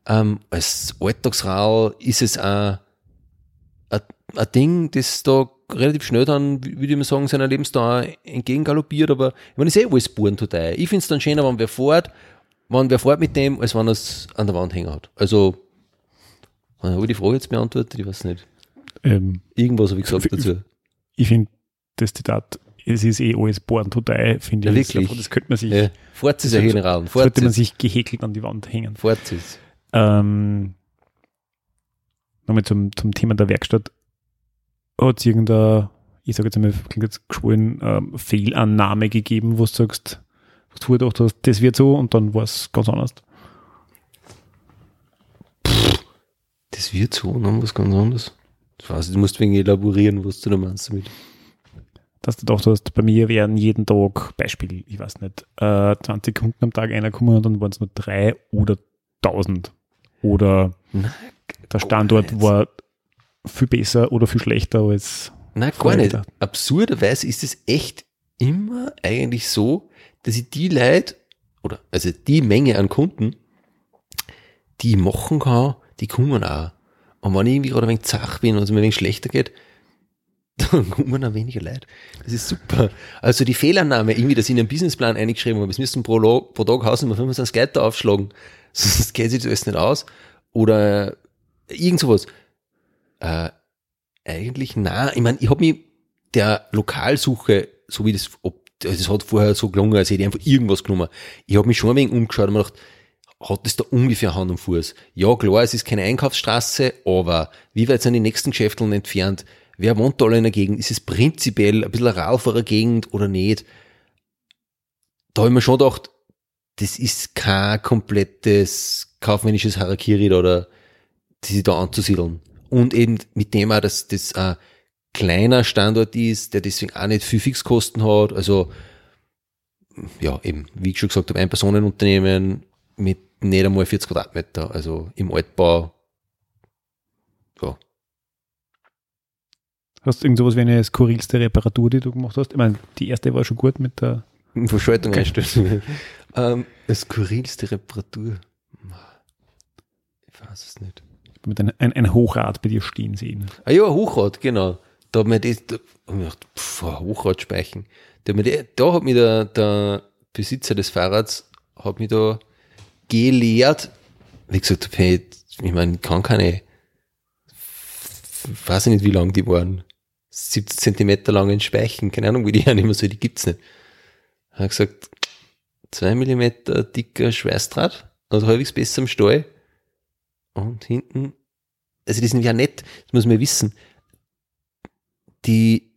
Ähm, als Alltagsrau ist es auch ein, Ding, das da relativ schnell dann, würde ich mal sagen, seiner Lebensdauer entgegengaloppiert, aber ich meine, ist eh alles Burentoday. Ich finde es dann schöner, wenn wer fährt, wenn wer fährt mit dem, als wenn er es an der Wand hängen hat. Also, habe ich die Frage jetzt beantwortet? Ich weiß nicht. Ähm, Irgendwas habe ich gesagt dazu. ich finde das Zitat, es ist eh alles born to die, finde Ja, ich. wirklich. Das könnte man sich, Ja. Fort ist ja General. Sollte man sich gehäkelt an die Wand hängen. Fort ist. Ähm, Nochmal zum, zum Thema der Werkstatt. Hat es irgendeine, ich sage jetzt einmal, klingt jetzt geschwollen, ähm, Fehlannahme gegeben, wo du sagst, wo du gedacht hast, das wird so und dann war es ganz anders. Das wird so, dann was ganz anderes. Ich weiß, du musst wegen elaborieren, was du da meinst damit. Dass du gedacht hast, bei mir werden jeden Tag, Beispiel, ich weiß nicht, äh, 20 Kunden am Tag einer kommen und dann waren es nur drei oder 1000. Oder Nein, der Standort war viel besser oder viel schlechter als Nein, gar nicht. Absurderweise ist es echt immer eigentlich so, dass ich die Leute, oder also die Menge an Kunden, die ich machen kann, die kommen auch. Und wenn ich irgendwie gerade ein wenig zach bin und es mir ein wenig schlechter geht, dann kommen noch weniger Leute. Das ist super. Also die Fehlannahme, irgendwie, dass ich in einen Businessplan eingeschrieben habe, es müssen pro, Log, pro Tag Hausnummer 25 Leute aufschlagen, sonst geht sich das alles nicht aus. Oder irgend sowas. Äh, eigentlich, na, ich meine, ich habe mich der Lokalsuche, so wie das, ob, das hat vorher so gelungen, als hätte ich einfach irgendwas genommen. Ich habe mich schon ein wenig umgeschaut und mir gedacht, hat das da ungefähr Hand und Fuß? Ja, klar, es ist keine Einkaufsstraße, aber wie weit sind die nächsten Geschäfteln entfernt? Wer wohnt da alle in der Gegend? Ist es prinzipiell ein bisschen eine rauchere Gegend oder nicht? Da habe ich mir schon gedacht, das ist kein komplettes kaufmännisches Harakiri oder die sich da anzusiedeln. Und eben mit dem auch, dass das ein kleiner Standort ist, der deswegen auch nicht viel Fixkosten hat. Also, ja, eben, wie ich schon gesagt habe, ein Personenunternehmen mit nicht einmal 40 Quadratmeter, also im Altbau. Ja. Hast du irgend sowas wie eine skurrilste Reparatur, die du gemacht hast? Ich meine, die erste war schon gut mit der Verschaltung einstellen. ähm, eine skurrilste Reparatur. Ich weiß es nicht. Mit ein, ein, ein Hochrad bei dir stehen sehen. Ah ja, Hochrad, genau. Da hat mir das, da hab ich gedacht, pff, Hochrad speichen. Da hat, mir die, da hat mir der, der Besitzer des Fahrrads, hat mich da gelehrt, wie gesagt, hey, ich meine, kann keine, weiß ich nicht, wie lang die waren, 70 Zentimeter langen Speichen, keine Ahnung, wie die ja immer so, die gibt's nicht. Hat gesagt, zwei Millimeter dicker Schweißdraht, also halbwegs besser im Stall. Und hinten, also die sind ja nett, das muss man wissen. Die,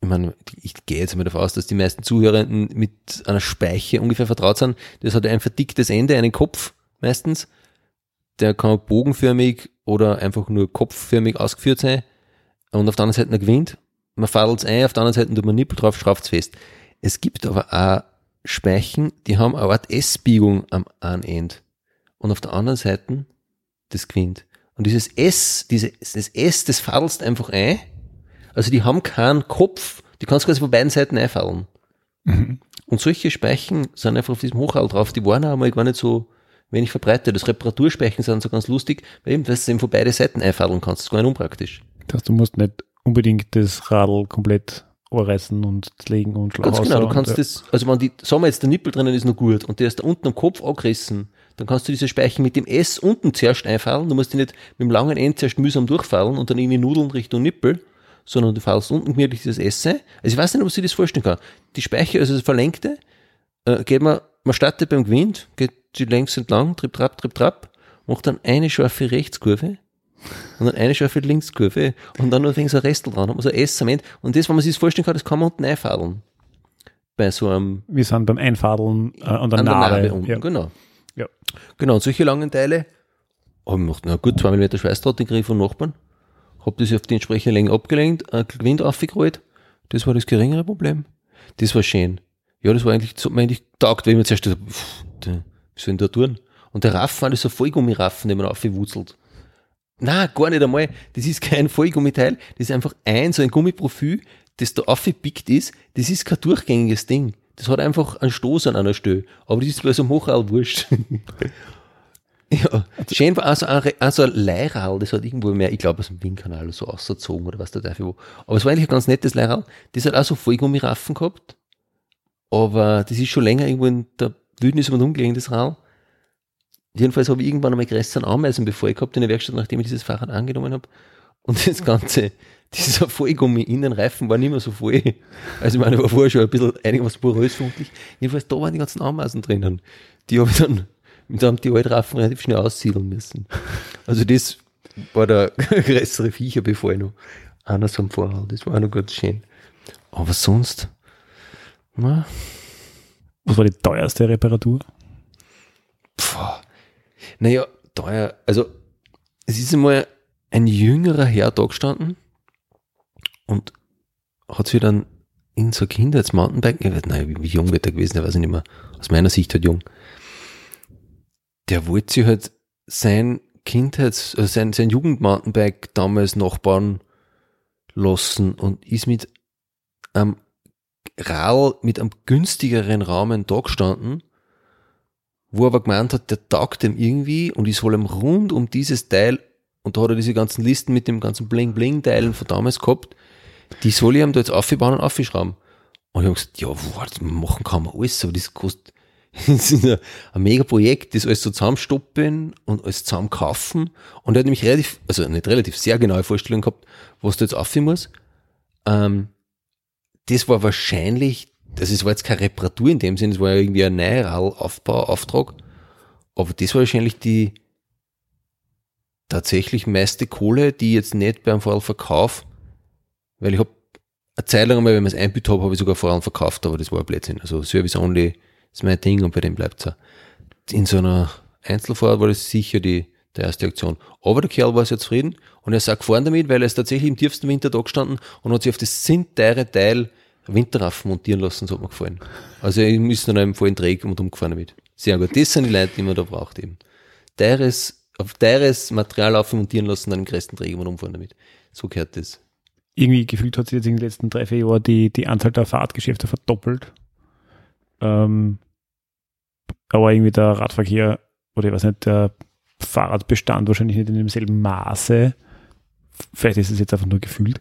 ich meine, ich gehe jetzt mal davon aus, dass die meisten Zuhörenden mit einer Speiche ungefähr vertraut sind. Das hat ein verdicktes Ende, einen Kopf meistens. Der kann bogenförmig oder einfach nur kopfförmig ausgeführt sein. Und auf der anderen Seite ein Gewinnt. Man fadelt es ein, auf der anderen Seite tut man Nippel drauf, schraubt es fest. Es gibt aber auch Speichen, die haben eine Art S-Biegung am einen End. Und auf der anderen Seite das Gewinnt. Und dieses S, dieses, S, das fadelst einfach ein. Also die haben keinen Kopf, die kannst du quasi von beiden Seiten einfallen. Mhm. Und solche Speichen sind einfach auf diesem Hochhall drauf. Die waren auch einmal gar nicht so wenig verbreitet. Das Reparaturspeichen sind so ganz lustig, weil eben, dass du eben von beiden Seiten einfallen kannst. Das ist gar nicht unpraktisch. Das heißt, du musst nicht unbedingt das Radl komplett anreißen und legen und schlagen. Ganz genau, du kannst das, also wenn die, sagen wir jetzt, der Nippel drinnen ist noch gut und der ist da unten am Kopf angerissen, dann kannst du diese Speichen mit dem S unten zuerst einfallen. Du musst die nicht mit dem langen End zuerst mühsam durchfallen und dann irgendwie Nudeln Richtung Nippel, sondern du fallst unten gemütlich das ein. Also ich weiß nicht, ob sie das vorstellen kann. Die Speiche, also das Verlängte, äh, geht man, man startet beim Gewind, geht die längs entlang, trip, trap, trip, trap, macht dann eine scharfe Rechtskurve und dann eine scharfe Linkskurve und dann noch wenig so ein Restel dran, hat man so ein S am Ende. Und das, wenn man sich das vorstellen kann, das kann man unten einfadeln. Bei so einem Wir sind beim Einfadeln äh, an der an der Narbe. Narbe unten, ja. genau. Ja. Genau, und solche langen Teile habe ich gemacht, na gut, zwei Millimeter Schweißdraht, den kriege ich von Nachbarn. Habe das auf die entsprechende Länge abgelenkt, ein Gewind aufgerollt. Das war das geringere Problem. Das war schön. Ja, das war eigentlich, so hat mir eigentlich taugt, weil ich mir zuerst dachte, pff, der- was soll denn da tun? Und der Raffen war das so Vollgummiraffen, den man aufgewurzelt. Na, gar nicht einmal. Das ist kein Vollgummiteil. Das ist einfach ein, so ein Gummiprofil, das da aufgepickt ist. Das ist kein durchgängiges Ding. Das hat einfach einen Stoß an einer Stelle. Aber das ist bei so einem Hochrail wurscht. ja, schön also also Leihral, das hat irgendwo mehr, ich glaube aus dem Windkanal so ausgezogen oder was der Teufel wo. Aber es war eigentlich ein ganz nettes Leihral. Das hat auch so Vollgummiraffen gehabt. Aber das ist schon länger irgendwo in der Wildnis und umgelegen, das Rad. Jedenfalls habe ich irgendwann einmal größeren Ameisenbefall gehabt in der Werkstatt, nachdem ich dieses Fahrrad angenommen habe. Und das Ganze, dieser Vollgummi-Innenreifen war nicht mehr so voll. Also ich meine, war vorher schon ein bisschen einiges porös vermutlich. Jedenfalls da waren die ganzen Ameisen drinnen. Die habe ich dann mit einem die Altraffen relativ schnell aussiedeln müssen. Also das war der größere Viecherbefall noch. Einer so am Vorhalt. Das war auch noch ganz schön. Aber sonst, na, Was war die teuerste Reparatur? Pff. Naja, teuer. Also, es ist einmal ein jüngerer Herr da gestanden und hat sich dann in so ein Kinder als Mountainbike, ich weiß, nein, wie, jung wird er gewesen, der weiß ich nicht mehr, aus meiner Sicht halt jung. Der wollte sich halt sein Kindheits, also sein, sein Jugendmountainbike damals nachbauen lassen und ist mit einem Rad mit einem günstigeren Rahmen da gestanden wo er aber gemeint hat, der taugt dem irgendwie und ich soll ihm rund um dieses Teil, und da hat er diese ganzen Listen mit dem ganzen Bling-Bling-Teilen von damals gehabt, die soll ich ihm da jetzt aufbauen und aufschrauben. Und ich habe gesagt, ja, was machen kann man alles, aber das kostet, das ein, ein mega Projekt, das alles so zusammenstoppen und alles zusammen kaufen. Und er hat nämlich relativ, also nicht relativ, sehr genaue Vorstellung gehabt, was du jetzt aufführen muss. Ähm, das war wahrscheinlich, das ist, war jetzt keine Reparatur in dem Sinn, das war ja irgendwie ein Neurallaufbauauftrag. Aber das war wahrscheinlich die tatsächlich meiste Kohle, die jetzt nicht beim Vorhaltverkauf, weil ich habe eine Zeit lang einmal, wenn man es einbüht habe, habe ich sogar verkauft, aber das war ein Blödsinn. Also Service Only ist mein Ding und bei dem bleibt es In so einer Einzelfahrt war das sicher die, die erste Aktion. Aber der Kerl war sehr zufrieden und er ist auch gefahren damit, weil er ist tatsächlich im tiefsten Winter da gestanden und hat sich auf das sindteure Teil Winterraffen montieren lassen, so hat mir gefallen. Also ich muss dann einem vollen Träg und umgefahren damit. Sehr gut. Das sind die Leute, die man da braucht eben. Teures, auf teures Material aufmontieren lassen, dann im größten Träger und umfahren damit. So gehört das irgendwie gefühlt hat sich jetzt in den letzten drei, vier Jahren die, die Anzahl der Fahrradgeschäfte verdoppelt. Ähm, aber irgendwie der Radverkehr oder ich weiß nicht, der Fahrradbestand wahrscheinlich nicht in demselben Maße. Vielleicht ist es jetzt einfach nur gefühlt.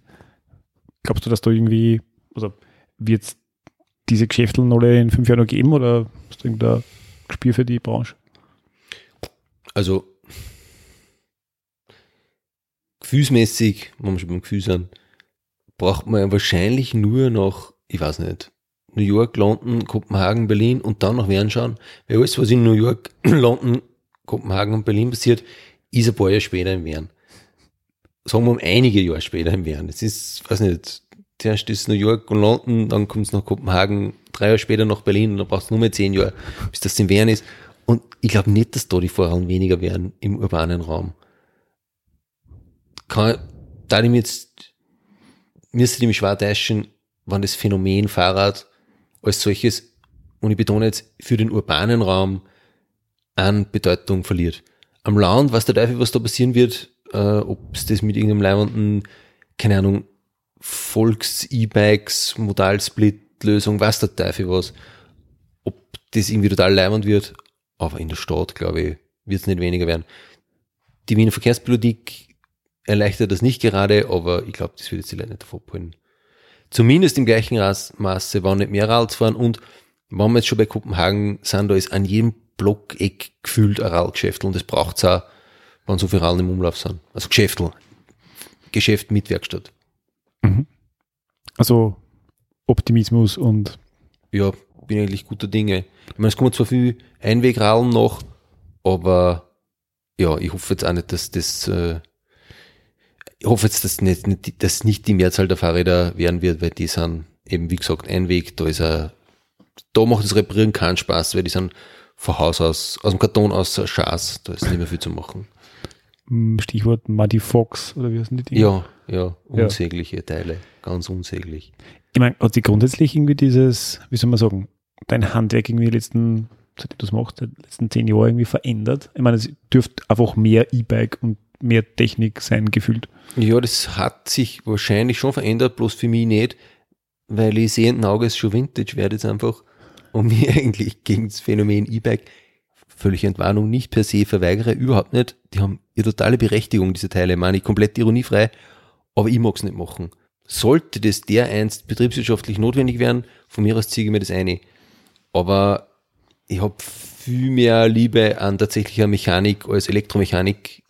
Glaubst du, dass da irgendwie, also wird es diese Geschäfte alle in fünf Jahren noch geben oder ist da irgendein Spiel für die Branche? Also gefühlsmäßig, wenn wir schon beim Gefühl sind, braucht man wahrscheinlich nur noch, ich weiß nicht, New York, London, Kopenhagen, Berlin und dann noch Wien schauen. Weil alles, was in New York, London, Kopenhagen und Berlin passiert, ist ein paar Jahre später in Wien. Sagen wir um einige Jahre später in Wien. Das ist, weiß nicht, zuerst ist New York und London, dann kommt es nach Kopenhagen, drei Jahre später nach Berlin und dann brauchst du nur mehr zehn Jahre, bis das in Wien ist. Und ich glaube nicht, dass da die Vorrang weniger werden im urbanen Raum. Kann, da ich mir jetzt müsste dem schwer täuschen, wann das Phänomen Fahrrad als solches, und ich betone jetzt, für den urbanen Raum an Bedeutung verliert. Am Land weiß der Teufel, was da passieren wird, äh, ob es das mit irgendeinem leibenden, keine Ahnung, Volks-E-Bikes, Modal-Split-Lösung, weiß der Teufel was, ob das irgendwie total leibend wird, aber in der Stadt, glaube ich, wird es nicht weniger werden. Die Wiener Verkehrspolitik erleichtert das nicht gerade, aber ich glaube, das wird jetzt die Leute nicht davon abholen. Zumindest im gleichen Maße, wann nicht mehr Rad fahren und wenn wir jetzt schon bei Kopenhagen sind, da ist an jedem Blockeck gefühlt ein Radgeschäft und das braucht es auch, wenn so viele Rallen im Umlauf sind. Also Geschäftel. Geschäft mit Werkstatt. Mhm. Also Optimismus und ja, bin eigentlich guter Dinge. Ich meine, es kommen zwar viel Einwegrallen noch, aber ja, ich hoffe jetzt auch nicht, dass das äh, ich hoffe jetzt, dass nicht, dass nicht die Mehrzahl der Fahrräder werden wird, weil die sind eben, wie gesagt, ein Weg, da ist er, da macht das Reparieren keinen Spaß, weil die sind von Haus aus, aus dem Karton aus Schaß, da ist nicht mehr viel zu machen. Hm, Stichwort Muddy Fox, oder wie heißen die Dinge? Ja, ja, unsägliche ja. Teile, ganz unsäglich. Ich meine, hat sich grundsätzlich irgendwie dieses, wie soll man sagen, dein Handwerk irgendwie die letzten, seitdem du das machst, die letzten zehn Jahre irgendwie verändert? Ich meine, es dürfte einfach mehr E-Bike und mehr Technik sein gefühlt. Ja, das hat sich wahrscheinlich schon verändert, bloß für mich nicht, weil ich sehenden Auges schon Vintage werde jetzt einfach und mir eigentlich gegen das Phänomen E-Bike völlig Entwarnung nicht per se verweigere, überhaupt nicht. Die haben ihre totale Berechtigung, diese Teile, meine ich komplett ironiefrei, aber ich mag es nicht machen. Sollte das dereinst betriebswirtschaftlich notwendig werden, von mir aus ziehe ich mir das eine. Aber ich habe viel mehr Liebe an tatsächlicher Mechanik als Elektromechanik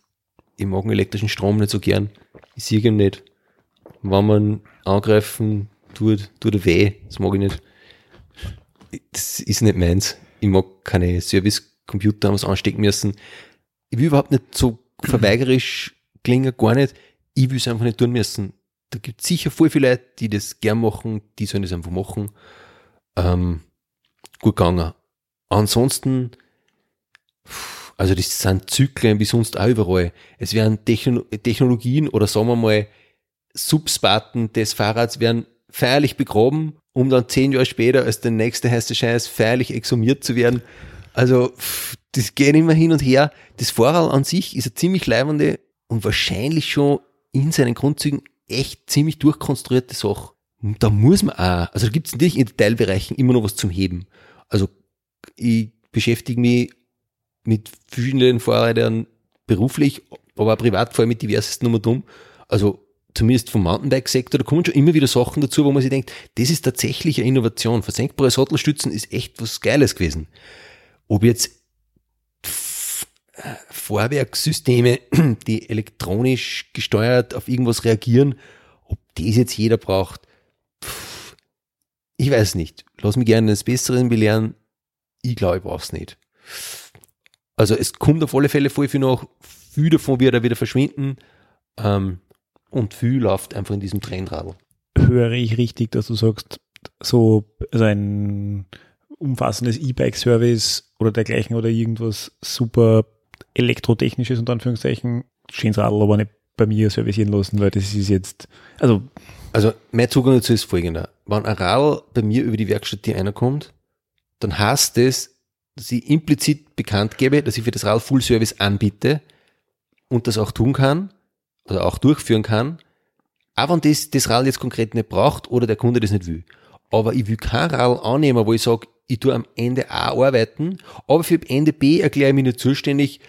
ich mag elektrischen Strom nicht so gern. Ich sehe ihn nicht. Wenn man angreifen tut, tut er weh. Das mag ich nicht. Das ist nicht meins. Ich mag keine Service-Computer, was anstecken müssen. Ich will überhaupt nicht so verweigerisch klingen, gar nicht. Ich will es einfach nicht tun müssen. Da gibt es sicher voll viele Leute, die das gern machen, die sollen das einfach machen. Ähm, gut gegangen. Ansonsten, pff, also das sind Zyklen wie sonst auch überall. Es werden Techno Technologien oder sagen wir mal Subsparten des Fahrrads werden feierlich begraben, um dann zehn Jahre später als der nächste heiße Scheiß feierlich exhumiert zu werden. Also das geht immer hin und her. Das Fahrrad an sich ist eine ziemlich leibende und wahrscheinlich schon in seinen Grundzügen echt ziemlich durchkonstruierte Sache. Da muss man auch, also da gibt es natürlich in Teilbereichen immer noch was zum Heben. Also ich beschäftige mich mit vielen Fahrrädern beruflich, aber auch privat vor allem mit diversesten Nummer dumm. Also zumindest vom Mountainbike-Sektor, da kommen schon immer wieder Sachen dazu, wo man sich denkt, das ist tatsächlich eine Innovation. Versenkbare Sattelstützen ist echt was Geiles gewesen. Ob jetzt Vorwerkssysteme, die elektronisch gesteuert auf irgendwas reagieren, ob das jetzt jeder braucht, ich weiß nicht. Lass mich gerne eines Besseren belehren. Ich glaube, ich brauche es nicht. Also es kommt auf alle Fälle voll viel nach. Viel davon wird er wieder verschwinden. Ähm, und viel läuft einfach in diesem Trendradl. Höre ich richtig, dass du sagst, so also ein umfassendes E-Bike-Service oder dergleichen oder irgendwas super elektrotechnisches unter Anführungszeichen, schönes Radl, aber nicht bei mir servicieren lassen, weil das ist jetzt, also. Also, mein Zugang dazu ist folgender. Wenn ein Radl bei mir über die Werkstatt die kommt, dann heißt das, ich implizit bekannt gebe, dass ich für das Radl Full Service anbiete und das auch tun kann oder auch durchführen kann, auch wenn das, das Radl jetzt konkret nicht braucht oder der Kunde das nicht will. Aber ich will kein Radl annehmen, wo ich sage, ich tue am Ende A arbeiten, aber für Ende B erkläre ich mich nicht zuständig,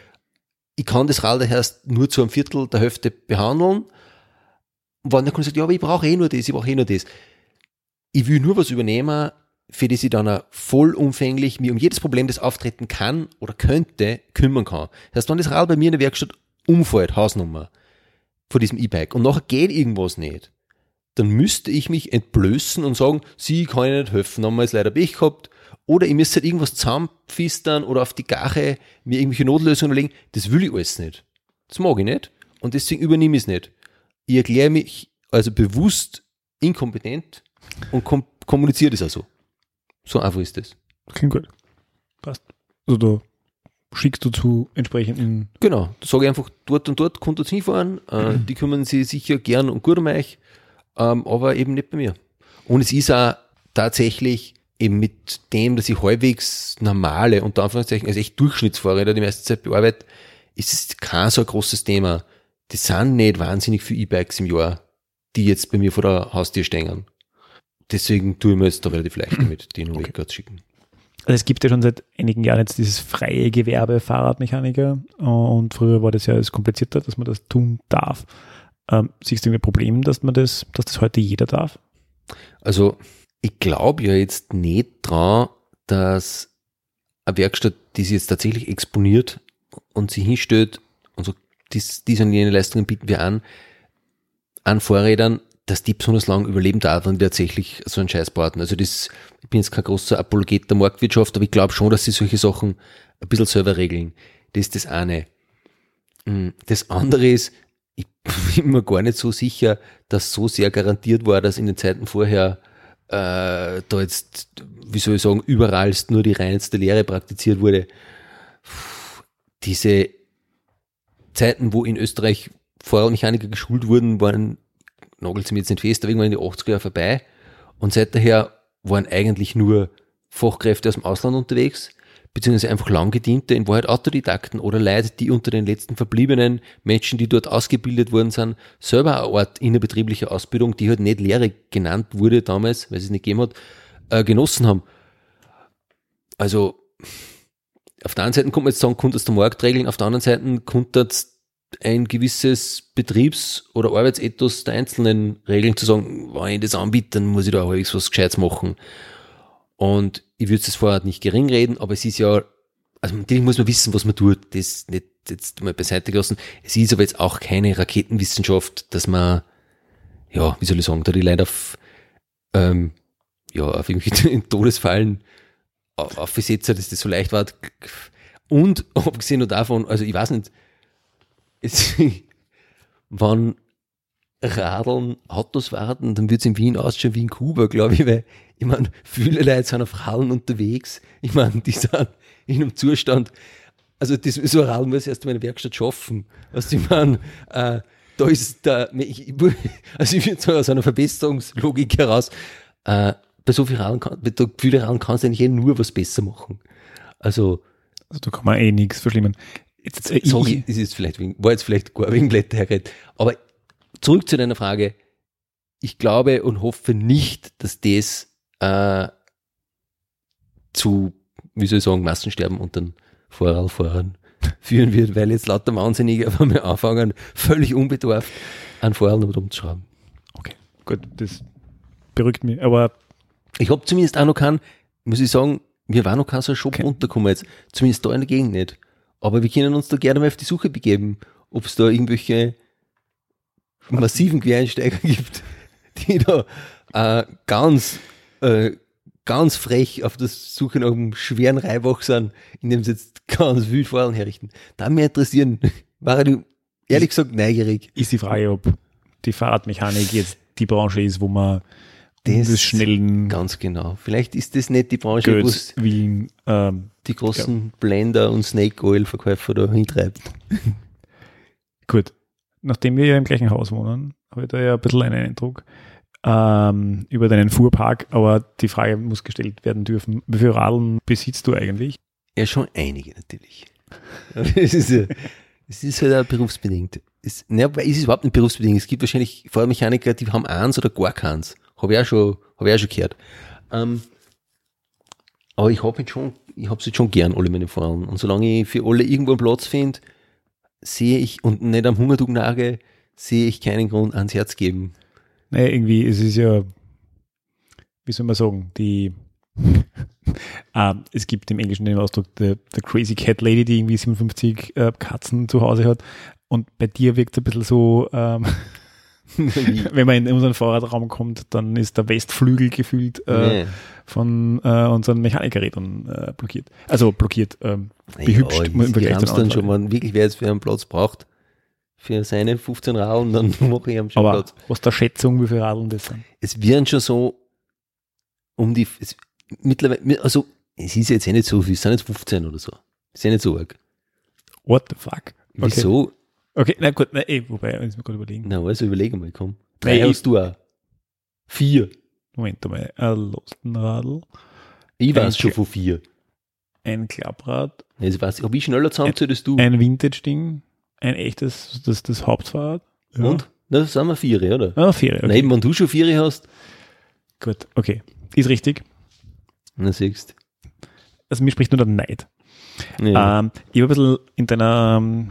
ich kann das Rad erst nur zu einem Viertel der Hälfte behandeln. Und wenn der Kunde sagt, ja, aber ich brauche eh nur das, ich brauche eh nur das. Ich will nur was übernehmen, für das ich dann vollumfänglich mir um jedes Problem, das auftreten kann oder könnte, kümmern kann. Das heißt, wenn das Rad bei mir in der Werkstatt umfällt, Hausnummer, vor diesem E-Bike und nachher geht irgendwas nicht, dann müsste ich mich entblößen und sagen, sie kann ich nicht helfen, haben wir jetzt leider Pech gehabt, oder ich müsste halt irgendwas zusammenpfistern oder auf die Gache mir irgendwelche Notlösungen überlegen. Das will ich alles nicht. Das mag ich nicht. Und deswegen übernehme ich es nicht. Ich erkläre mich also bewusst inkompetent und kom kommuniziere das also. So einfach ist das. Klingt gut. Passt. Also da schickst du zu entsprechenden. Genau, da sage ich einfach, dort und dort könnt ihr hinfahren. Äh, mhm. Die kümmern sich sicher gern und gut um euch, ähm, aber eben nicht bei mir. Und es ist auch tatsächlich eben mit dem, dass ich halbwegs normale, unter Anführungszeichen, also echt Durchschnittsfahrräder die meiste Zeit bearbeite, ist es kein so ein großes Thema. Die sind nicht wahnsinnig viele E-Bikes im Jahr, die jetzt bei mir vor der Haustür stehen. Deswegen tue ich mir jetzt da relativ leicht damit, den okay. Weg schicken. Also es gibt ja schon seit einigen Jahren jetzt dieses freie Gewerbe Fahrradmechaniker und früher war das ja alles komplizierter, dass man das tun darf. Ähm, siehst du ein Problem, dass man das, dass das heute jeder darf? Also ich glaube ja jetzt nicht dran, dass eine Werkstatt, die sich jetzt tatsächlich exponiert und sich hinstellt und so, dies, diese und jene Leistungen bieten wir an, an Vorrädern, dass die besonders lang überleben darf und tatsächlich so einen Scheiß bauten. Also das, ich bin jetzt kein großer Apologet der Marktwirtschaft, aber ich glaube schon, dass sie solche Sachen ein bisschen selber regeln. Das ist das eine. Hm, das andere ist, ich bin mir gar nicht so sicher, dass so sehr garantiert war, dass in den Zeiten vorher äh, da jetzt, wie soll ich sagen, überall nur die reinste Lehre praktiziert wurde. Diese Zeiten, wo in Österreich Fahrradmechaniker geschult wurden, waren, nagelt sie mir jetzt nicht fest, aber irgendwann in die 80er Jahre vorbei. Und seither waren eigentlich nur Fachkräfte aus dem Ausland unterwegs beziehungsweise einfach langgediente, in Wahrheit Autodidakten oder Leute, die unter den letzten verbliebenen Menschen, die dort ausgebildet worden sind, selber eine Art innerbetrieblicher Ausbildung, die halt nicht Lehre genannt wurde damals, weil es nicht gegeben hat, äh, genossen haben. Also, auf der einen Seite kommt man jetzt sagen, kommt das der Markt regeln, auf der anderen Seite kommt das ein gewisses Betriebs- oder Arbeitsethos der einzelnen Regeln zu sagen, wenn ich das anbiete, dann muss ich da halbwegs was Gescheites machen. Und ich würde es vorher nicht gering reden, aber es ist ja, also natürlich muss man wissen, was man tut, das nicht jetzt mal beiseite gelassen. Es ist aber jetzt auch keine Raketenwissenschaft, dass man, ja, wie soll ich sagen, da die Leute auf, ähm, ja, auf irgendwie Todesfallen aufgesetzt hat, dass das so leicht war. Und abgesehen davon, also ich weiß nicht, es, wann Radeln Autos warten, dann wird es in Wien ausschauen wie in Kuba, glaube ich, weil ich meine, viele Leute sind auf Radeln unterwegs. Ich meine, die sind in einem Zustand, also das, so Radl muss ich erst in meiner Werkstatt schaffen. Also ich meine, äh, da ist der, also ich würde sagen, aus einer Verbesserungslogik heraus, äh, bei so vielen Radeln, bei so vielen Radeln kannst du eigentlich eh nur was besser machen. Also, also da kann man eh nichts verschlimmen. Jetzt, äh, sorry, ist jetzt vielleicht, war jetzt vielleicht gar wegen Blätter hergeredet, aber zurück zu deiner Frage. Ich glaube und hoffe nicht, dass das äh, zu, wie soll ich sagen, Massensterben unter den Vorradfahrern führen wird, weil jetzt lauter Wahnsinnige auf einmal anfangen, völlig unbedarft An Vorhang damit umzuschrauben. Okay, gut, das beruhigt mich. Aber Ich habe zumindest auch noch keinen, muss ich sagen, wir waren noch kein so ein Shop Okay. runtergekommen jetzt. Zumindest da in der Gegend nicht. Aber wir können uns da gerne mal auf die Suche begeben, ob es da irgendwelche massiven Quereinsteiger gibt, die da äh, ganz, äh, ganz frech auf der Suche nach einem schweren Reibach sind, indem sie jetzt ganz wild Vorhang herrichten. Da mich interessieren, war ich ehrlich gesagt neugierig. ist die Frage, ob die Fahrradmechanik jetzt die Branche ist, wo man Das des schnellen Ganz genau. Vielleicht ist das nicht die Branche, wo. Ähm, die großen Blender und Snake Oil Verkäufer da hintreibt. gut. Nachdem wir ja im gleichen Haus wohnen, habe ich da ja ein bisschen einen Eindruck ähm, über deinen Fuhrpark, aber die Frage muss gestellt werden dürfen, wie viele Radeln besitzt du eigentlich? Ja, schon einige natürlich. Es ist, ja, es ist halt auch berufsbedingt. Es, ne, es ist überhaupt nicht berufsbedingt. Es gibt wahrscheinlich Fahrradmechaniker, die haben eins oder gar keins. Habe ich auch schon, habe ich auch schon gehört. Ähm, aber ich habe schon, ich habe jetzt schon gern, alle meine Fahrern. Und solange ich für alle irgendwo einen Platz finde, sehe ich und nicht am Hungertug nage, sehe ich keinen Grund ans Herz geben. Naja, irgendwie, es ist ja, wie soll man sagen, die, ähm, es gibt im Englischen den Ausdruck, the, the crazy cat lady, die irgendwie 57 äh, Katzen zu Hause hat. Und bei dir wirkt es ein bisschen so, ähm, wenn man in unseren Fahrradraum kommt, dann ist der Westflügel gefühlt äh, Nee. von äh, unseren Mechanikerrädern äh, blockiert. Also blockiert, ähm, behübscht Ja, die Vergleich haben es dann schon, wenn wirklich wer jetzt für einen Platz braucht, für seine 15 Radeln, dann mache ich ihm schon Aber Platz. was der Schätzung, wie viele Radeln das sind? Es werden schon so um die, es, mittlerweile, also es ist jetzt eh nicht so viel, es sind jetzt 15 oder so. Ist ja nicht so arg. What the fuck? Okay. Wieso? Okay, na gut, na, eh, wobei, jetzt mal gerade überlegen. Na, also überlege mal, komm. Drei Nee, hast du auch. Vier. Moment einmal, ein Lastenradl, Ich weiß Ein schon von vier. ein Klapprad, Also weiß ich, habe ich schneller zusammengezählt als du. ein Vintage-Ding, ein echtes, das, das Hauptfahrrad. Und? Na, das sind wir vier, oder? Ah, Fähre, okay. Nein, wenn du schon vier hast, Gut, okay. Ist richtig. dann siehst Also mir spricht nur der Neid. Ja. Ähm, ich habe ein bisschen in deiner ähm,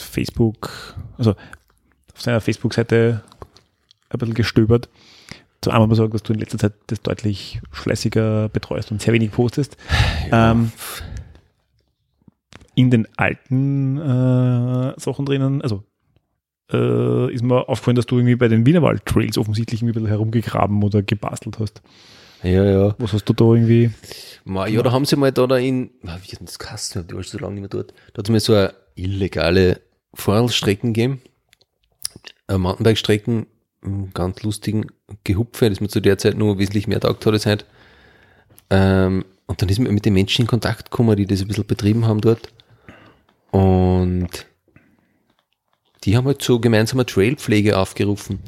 Facebook, also auf seiner Facebook-Seite ein bisschen gestöbert. Zu einmal mal sagen, dass du in letzter Zeit das deutlich fleißiger betreust und sehr wenig postest. Ähm, in den alten äh, Sachen drinnen, also äh, ist mir aufgefallen, dass du irgendwie bei den Wienerwald Trails offensichtlich irgendwie ein bisschen herumgegraben oder gebastelt hast. ja, ja. Was hast du da irgendwie? Ma, ja, da haben sie mal da, da in, wie hat denn das Kasten, die war schon so lange nicht mehr dort. Da hat es mal so eine illegale Fahrradstrecken gegeben. Äh, Mountainbike-Strecken, m, ganz lustigen Gehupfe, das mir zu der Zeit nur wesentlich mehr taugt hat als heute. Ähm, und dann ist man mit den Menschen in Kontakt gekommen, die das ein bisschen betrieben haben dort. Und die haben halt so gemeinsame Trailpflege aufgerufen.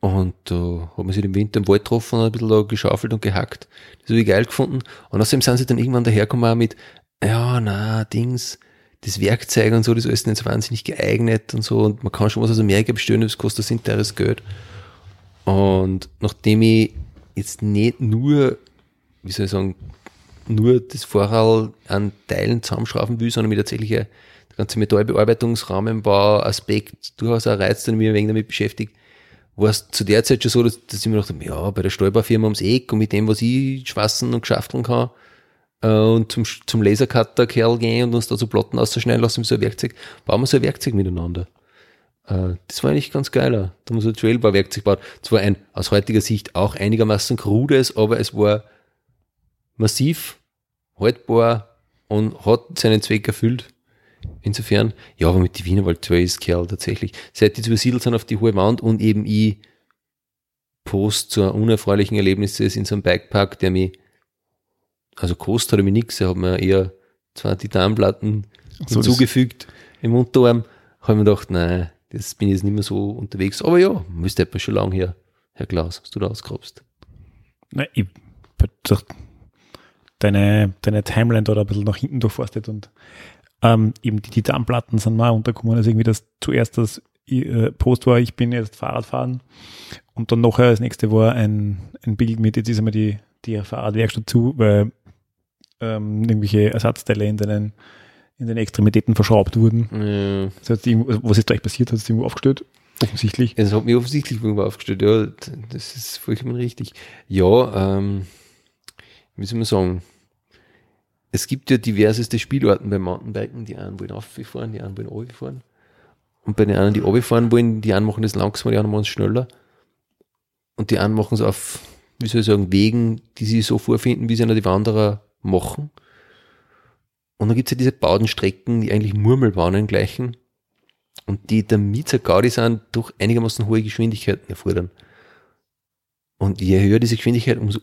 Und da hat man sich im Winter im Wald getroffen und ein bisschen da geschaufelt und gehackt. Das habe ich geil gefunden. Und außerdem sind sie dann irgendwann dahergekommen mit, ja, na, Dings, das Werkzeug und so, das ist alles nicht so wahnsinnig geeignet und so. Und man kann schon was aus Amerika bestellen, das kostet ein teures Geld. Und nachdem ich jetzt nicht nur, wie soll ich sagen, nur das Vorhalt an Teilen zusammenschrauben will, sondern mit tatsächlich der ganze Metallbearbeitungsrahmenbau-Aspekt durchaus ein Reiz, der mich ein wenig damit beschäftigt, war es zu der Zeit schon so, dass, dass ich mir gedacht habe, ja, bei der Stallbaufirma ums Eck und mit dem, was ich schwassen und geschafteln kann, und zum, zum Lasercutter-Kerl gehen und uns da so Platten auszuschneiden lassen mit so ein Werkzeug, bauen wir so ein Werkzeug miteinander. Äh, das war eigentlich ganz geiler. Da haben wir so ein Trailbau-Werkzeug gebaut. Zwar ein aus heutiger Sicht auch einigermaßen krudes, aber es war massiv, haltbar und hat seinen Zweck erfüllt. Insofern, ja, aber mit die Wienerwald 2 ist Kerl tatsächlich. Seit die zu übersiedelt sind auf die hohe Wand und eben ich post zu unerfreulichen Erlebnis in so einem Bikepark, der mich, also kostet hat er mir nichts, er hat mir eher zwei Titanplatten So, hinzugefügt im Unterarm. Habe ich mir gedacht, nein, das bin ich jetzt nicht mehr so unterwegs. Aber ja, müsste etwas schon lang her, Herr Klaus, was du da ausgrabst. Nein, ich durch deine, deine Timeline da ein bisschen nach hinten durchforstet und ähm, eben die Titanplatten sind mal untergekommen. Also irgendwie das zuerst das äh, Post war, ich bin jetzt Fahrradfahren und dann nachher das nächste war ein, ein Bild mit, jetzt ist einmal die, die Fahrradwerkstatt zu, weil ähm, irgendwelche Ersatzteile in deinen, in den Extremitäten verschraubt wurden. Ja. Das heißt, irgendwo- was ist da eigentlich passiert? Hat es irgendwo aufgestellt? Offensichtlich. Das hat mich offensichtlich irgendwo aufgestellt, ja, das ist vollkommen richtig. Ja, ähm, wie soll man sagen, es gibt ja diverseste Spielarten beim Mountainbiken, die einen wollen auffahren, die anderen wollen runterfahren. Und bei den anderen, die runterfahren wollen, die einen machen das langsamer, die anderen machen es schneller. Und die einen machen es auf, wie soll ich sagen, Wegen, die sie so vorfinden, wie sie einer die Wanderer machen. Und dann gibt es ja diese Baudenstrecken, die eigentlich Murmelbahnen gleichen und die damit so Gaudi sind, durch einigermaßen hohe Geschwindigkeiten erfordern. Und je höher diese Geschwindigkeit, umso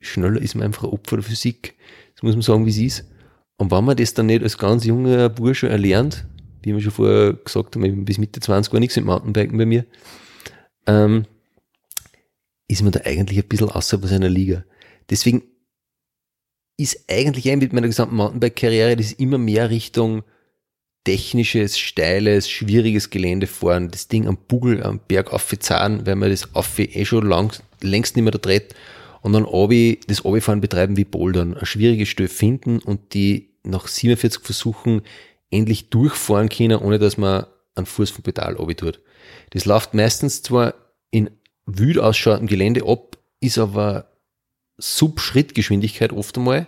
schneller ist man einfach ein Opfer der Physik. Das muss man sagen, wie es ist. Und wenn man das dann nicht als ganz junger Bursche erlernt, wie wir schon vorher gesagt haben, bis Mitte 20 war nichts mit Mountainbiken bei mir, ähm, ist man da eigentlich ein bisschen außer seiner Liga. Deswegen ist eigentlich ein mit meiner gesamten Mountainbike-Karriere, das ist immer mehr Richtung technisches, steiles, schwieriges Gelände fahren, das Ding am Bugel, am Berg aufzahlen, weil man das auf eh schon lang, längst nicht mehr da dreht und dann obi, das Obifahren betreiben wie Bouldern, eine schwierige Stelle finden und die nach 47 Versuchen endlich durchfahren können, ohne dass man einen Fuß vom Pedal obi tut. Das läuft meistens zwar in wühl ausschauendem Gelände ab, ist aber Sub-Schrittgeschwindigkeit oft einmal.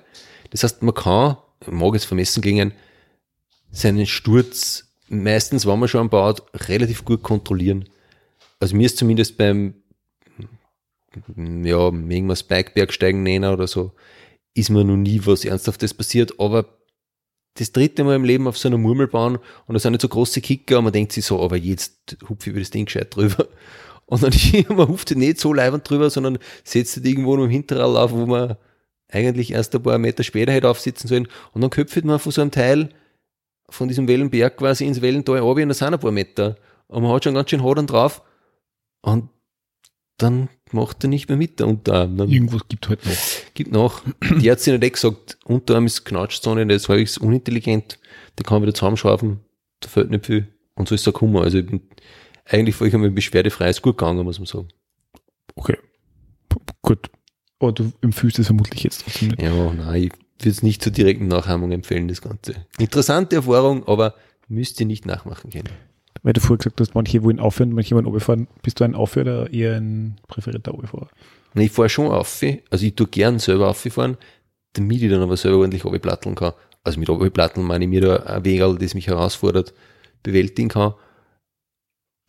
Das heißt, man kann, mag es vermessen klingen, seinen Sturz meistens, wenn man schon baut, relativ gut kontrollieren. Also mir ist zumindest beim, ja, irgendwas Bikebergsteigen nennen oder so, ist mir noch nie was Ernsthaftes passiert, aber das dritte Mal im Leben auf so einer Murmelbahn und da sind nicht so große Kicker und man denkt sich so, aber jetzt hupf ich über das Ding gescheit drüber. Und dann man hupft nicht so leibend drüber, sondern setzt sich irgendwo noch im Hinterrad auf, wo man eigentlich erst ein paar Meter später hätte aufsitzen sollen. Und dann köpft man von so einem Teil von diesem Wellenberg quasi ins Wellental runter und da sind ein paar Meter. Und man hat schon ganz schön Hadern drauf. Und dann macht er nicht mehr mit, der Unterarm. Dann Irgendwas gibt halt noch. gibt nach. Die hat eh gesagt, Unterarm ist Knatschzone, das ist halbwegs unintelligent, den kann man wieder zusammenschrauben, da fällt nicht viel. Und so ist der Kummer. Also ich bin eigentlich vollkommen beschwerdefrei, ist gut gegangen, muss man sagen. Okay. Gut. Aber du empfiehlst es vermutlich jetzt trotzdem nicht. Ja, nein, ich würde es nicht zur direkten Nachahmung empfehlen, das Ganze. Interessante Erfahrung, aber müsst ihr nicht nachmachen können. Weil du vorher gesagt hast, manche wollen aufhören, manche wollen runterfahren. Bist du ein Aufhörer oder eher ein präferierter Runterfahrer? Na, Ich fahre schon auf, also ich tue gern selber auffahren, damit ich dann aber selber ordentlich runterplatteln kann. Also mit runterplatteln meine ich mir da ein Wegerl, das mich herausfordert, bewältigen kann.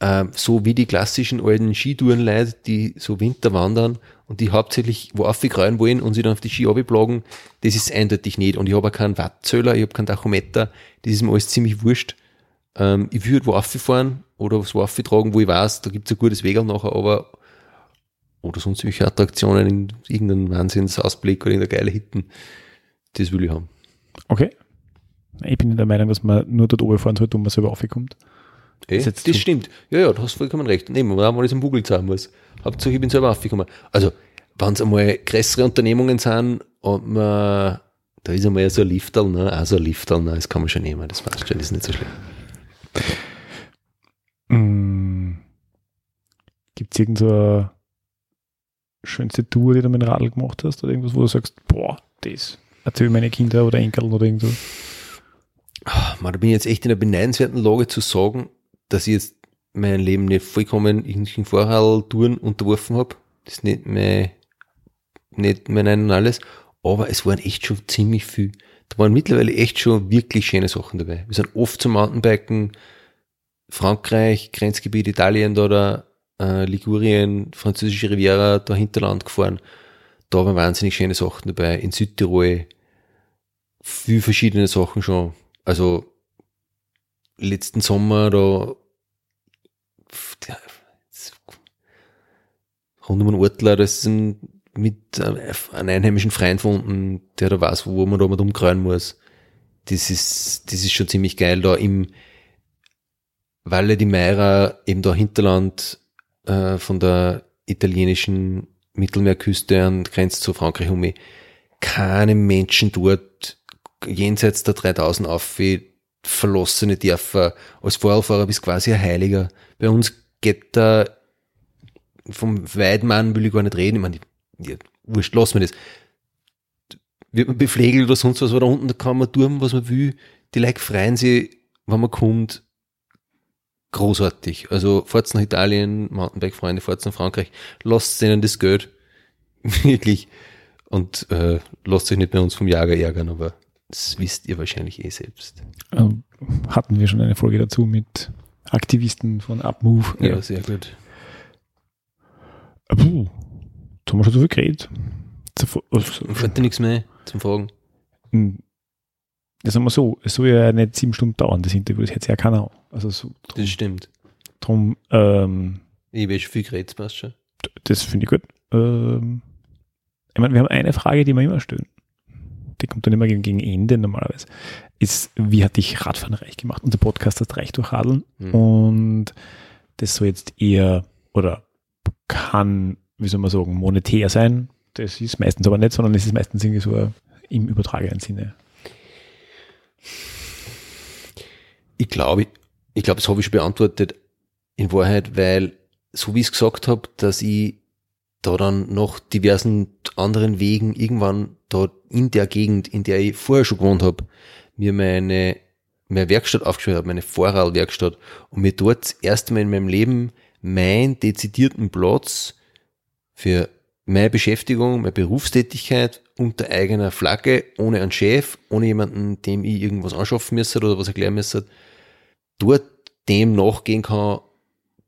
Ähm, so wie die klassischen alten Skitourenleute, die so Winter wandern und die hauptsächlich wo aufgereuen wollen und sie dann auf die Ski runterplagen, das ist eindeutig nicht. Und ich habe auch keinen Wattzähler, ich habe keinen Tachometer, das ist mir alles ziemlich wurscht. Ähm, ich würde wo auffahren oder wo auftragen, wo ich weiß, da gibt es ein gutes Wegerl nachher, aber oder sonst welche Attraktionen in irgendeinem Wahnsinnsausblick oder irgendeine geile Hitten. Das will ich haben. Okay. Ich bin der Meinung, dass man nur dort runterfahren sollte, wo man selber aufkommt. Ey, Ist das jetzt zu- stimmt. Ja, ja, du hast vollkommen recht. Nehmen wir mal das im Google zahlen muss. Hauptsache, ich bin selber aufgekommen. Also, wenn es einmal größere Unternehmungen sind und man, da ist einmal so ein Lifterl, ne, auch so ein Lifterl, ne, das kann man schon nehmen, das passt schon, das ist nicht so schlimm. Mm. Gibt es irgendeine schönste Tour, die du mit dem Radl gemacht hast? Oder irgendwas, wo du sagst, boah, das erzähl meine Kinder oder Enkel oder irgendwo. Man, da bin ich jetzt echt in einer beneidenswerten Lage zu sagen, dass ich jetzt mein Leben nicht vollkommen irgendwelchen Vorhaltouren unterworfen habe. Das ist nicht mein, nicht mein Ein und alles. Aber es waren echt schon ziemlich viel. Da waren mittlerweile echt schon wirklich schöne Sachen dabei. Wir sind oft zum Mountainbiken, Frankreich, Grenzgebiet Italien oder äh, Ligurien, französische Riviera, da Hinterland gefahren. Da waren wahnsinnig schöne Sachen dabei. In Südtirol viel verschiedene Sachen schon. Also letzten Sommer da rund um den Ortler, das ist ein, mit äh, einem einheimischen Freund gefunden, der da weiß, wo man da mal umkreuen muss. Das ist, das ist schon ziemlich geil, da im Valle di Meira, eben da Hinterland äh, von der italienischen Mittelmeerküste an Grenze zu Frankreich um mich. Keine Menschen dort, jenseits der 3000 auf, verlassene Dörfer. Als Vorfahrer bist quasi ein Heiliger. Bei uns geht da vom Weidmann will ich gar nicht reden. Ich meine, ja, wurscht, lass mir das. Wird man bepflegelt oder sonst was, aber da unten da kann man tun, was man will. die Leute freuen sich, wenn man kommt, großartig. Also fahrt nach Italien, Mountainbike-Freunde, fahrt nach Frankreich, lasst ihnen das Geld. Wirklich. Und äh, lasst euch nicht bei uns vom Jager ärgern, aber das wisst ihr wahrscheinlich eh selbst. Ähm, hatten wir schon eine Folge dazu mit Aktivisten von Upmove. Ja, ja. sehr gut. Puh, jetzt haben wir schon so viel geredet. Fällt dir nichts mehr zum Fragen? Hm. Das sagen wir so, es soll ja nicht sieben Stunden dauern, das Interview, das hätte ja keiner. Also so, drum, das stimmt. Drum, ähm, ich weiß schon viel geredet, passt schon. Das finde ich gut. Ähm, ich meine, wir haben eine Frage, die wir immer stellen. Die kommt dann immer gegen, gegen Ende normalerweise. Ist, wie hat dich Radfahren reich gemacht? Unser Podcast heißt Reich durch Radeln. Mhm. Und das soll jetzt eher oder kann, wie soll man sagen, monetär sein. Das ist meistens aber nicht, sondern es ist meistens irgendwie so im übertragenen Sinne. Ich glaube, ich glaube, das habe ich schon beantwortet. In Wahrheit, weil, so wie ich es gesagt habe, dass ich da dann noch diversen anderen Wegen irgendwann da in der Gegend, in der ich vorher schon gewohnt habe, mir meine, meine Werkstatt aufgeschrieben habe, meine Vorradelwerkstatt und mir dort das erste Mal in meinem Leben meinen dezidierten Platz für meine Beschäftigung, meine Berufstätigkeit unter eigener Flagge, ohne einen Chef, ohne jemanden, dem ich irgendwas anschaffen müsste oder was erklären müsste, dort dem nachgehen kann,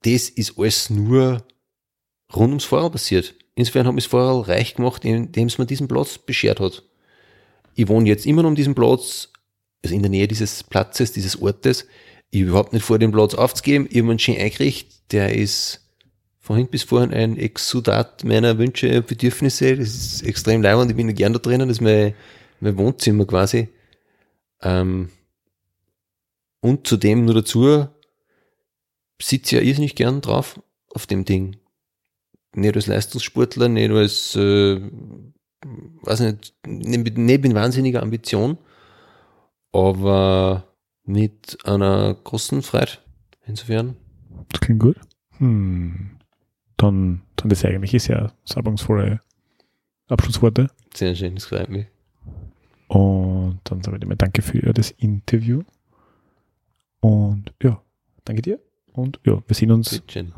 das ist alles nur rund ums Fahrrad passiert. Insofern hat mich das Fahrrad reich gemacht, indem es mir diesen Platz beschert hat. Ich wohne jetzt immer noch um diesen Platz, also in der Nähe dieses Platzes, dieses Ortes. Ich habe überhaupt nicht vor, den Platz aufzugeben. Ich habe einen schön eingerichtet, der ist von hinten bis vorhin ein Exudat meiner Wünsche und Bedürfnisse. Das ist extrem leibend, ich bin gern da drinnen, das ist mein, mein Wohnzimmer quasi. Ähm, und zudem nur dazu sitze ich ja irrsinnig gern drauf auf dem Ding. Nicht als Leistungssportler, nicht als, äh, weiß nicht, nicht mit wahnsinniger Ambition, aber mit einer großen Freude. Insofern. Das klingt gut. Hm. Dann, dann das eigentlich ist ja salbungsvolle Abschlussworte. Sehr schön, das freut mich. Und dann sage ich dir Danke für das Interview. Und ja, danke dir. Und ja, wir sehen uns. Bitte.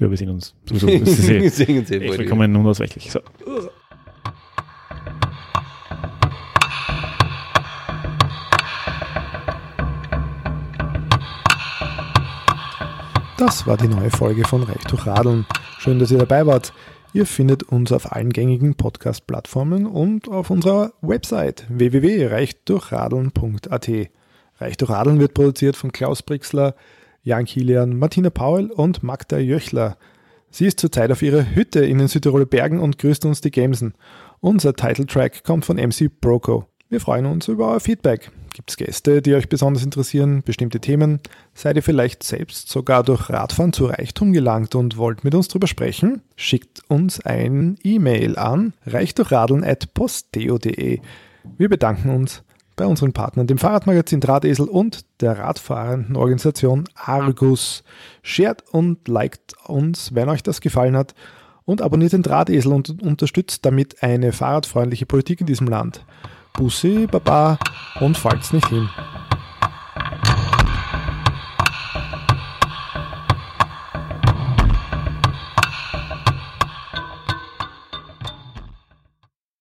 Ja, wir sehen uns. Sowieso. Eh, sehen uns eh willkommen unausweichlich. So. Das war die neue Folge von Reich durch Radeln. Schön, dass ihr dabei wart. Ihr findet uns auf allen gängigen Podcast-Plattformen und auf unserer Website www.reichdurchradeln.at. Reich durch Radeln wird produziert von Klaus Brixler, Jan Kilian, Martina Paul und Magda Jöchler. Sie ist zurzeit auf ihrer Hütte in den Südtiroler Bergen und grüßt uns die Gamesen. Unser Titeltrack kommt von MC Broco. Wir freuen uns über euer Feedback. Gibt es Gäste, die euch besonders interessieren, bestimmte Themen? Seid ihr vielleicht selbst sogar durch Radfahren zu Reichtum gelangt und wollt mit uns drüber sprechen? Schickt uns ein E-Mail an reichdurchradeln.posteo.de. Wir bedanken uns bei unseren Partnern, dem Fahrradmagazin Drahtesel und der radfahrenden Organisation Argus. Shared und liked uns, wenn euch das gefallen hat und abonniert den Drahtesel und unterstützt damit eine fahrradfreundliche Politik in diesem Land. Bussi, Baba und fallt's nicht hin.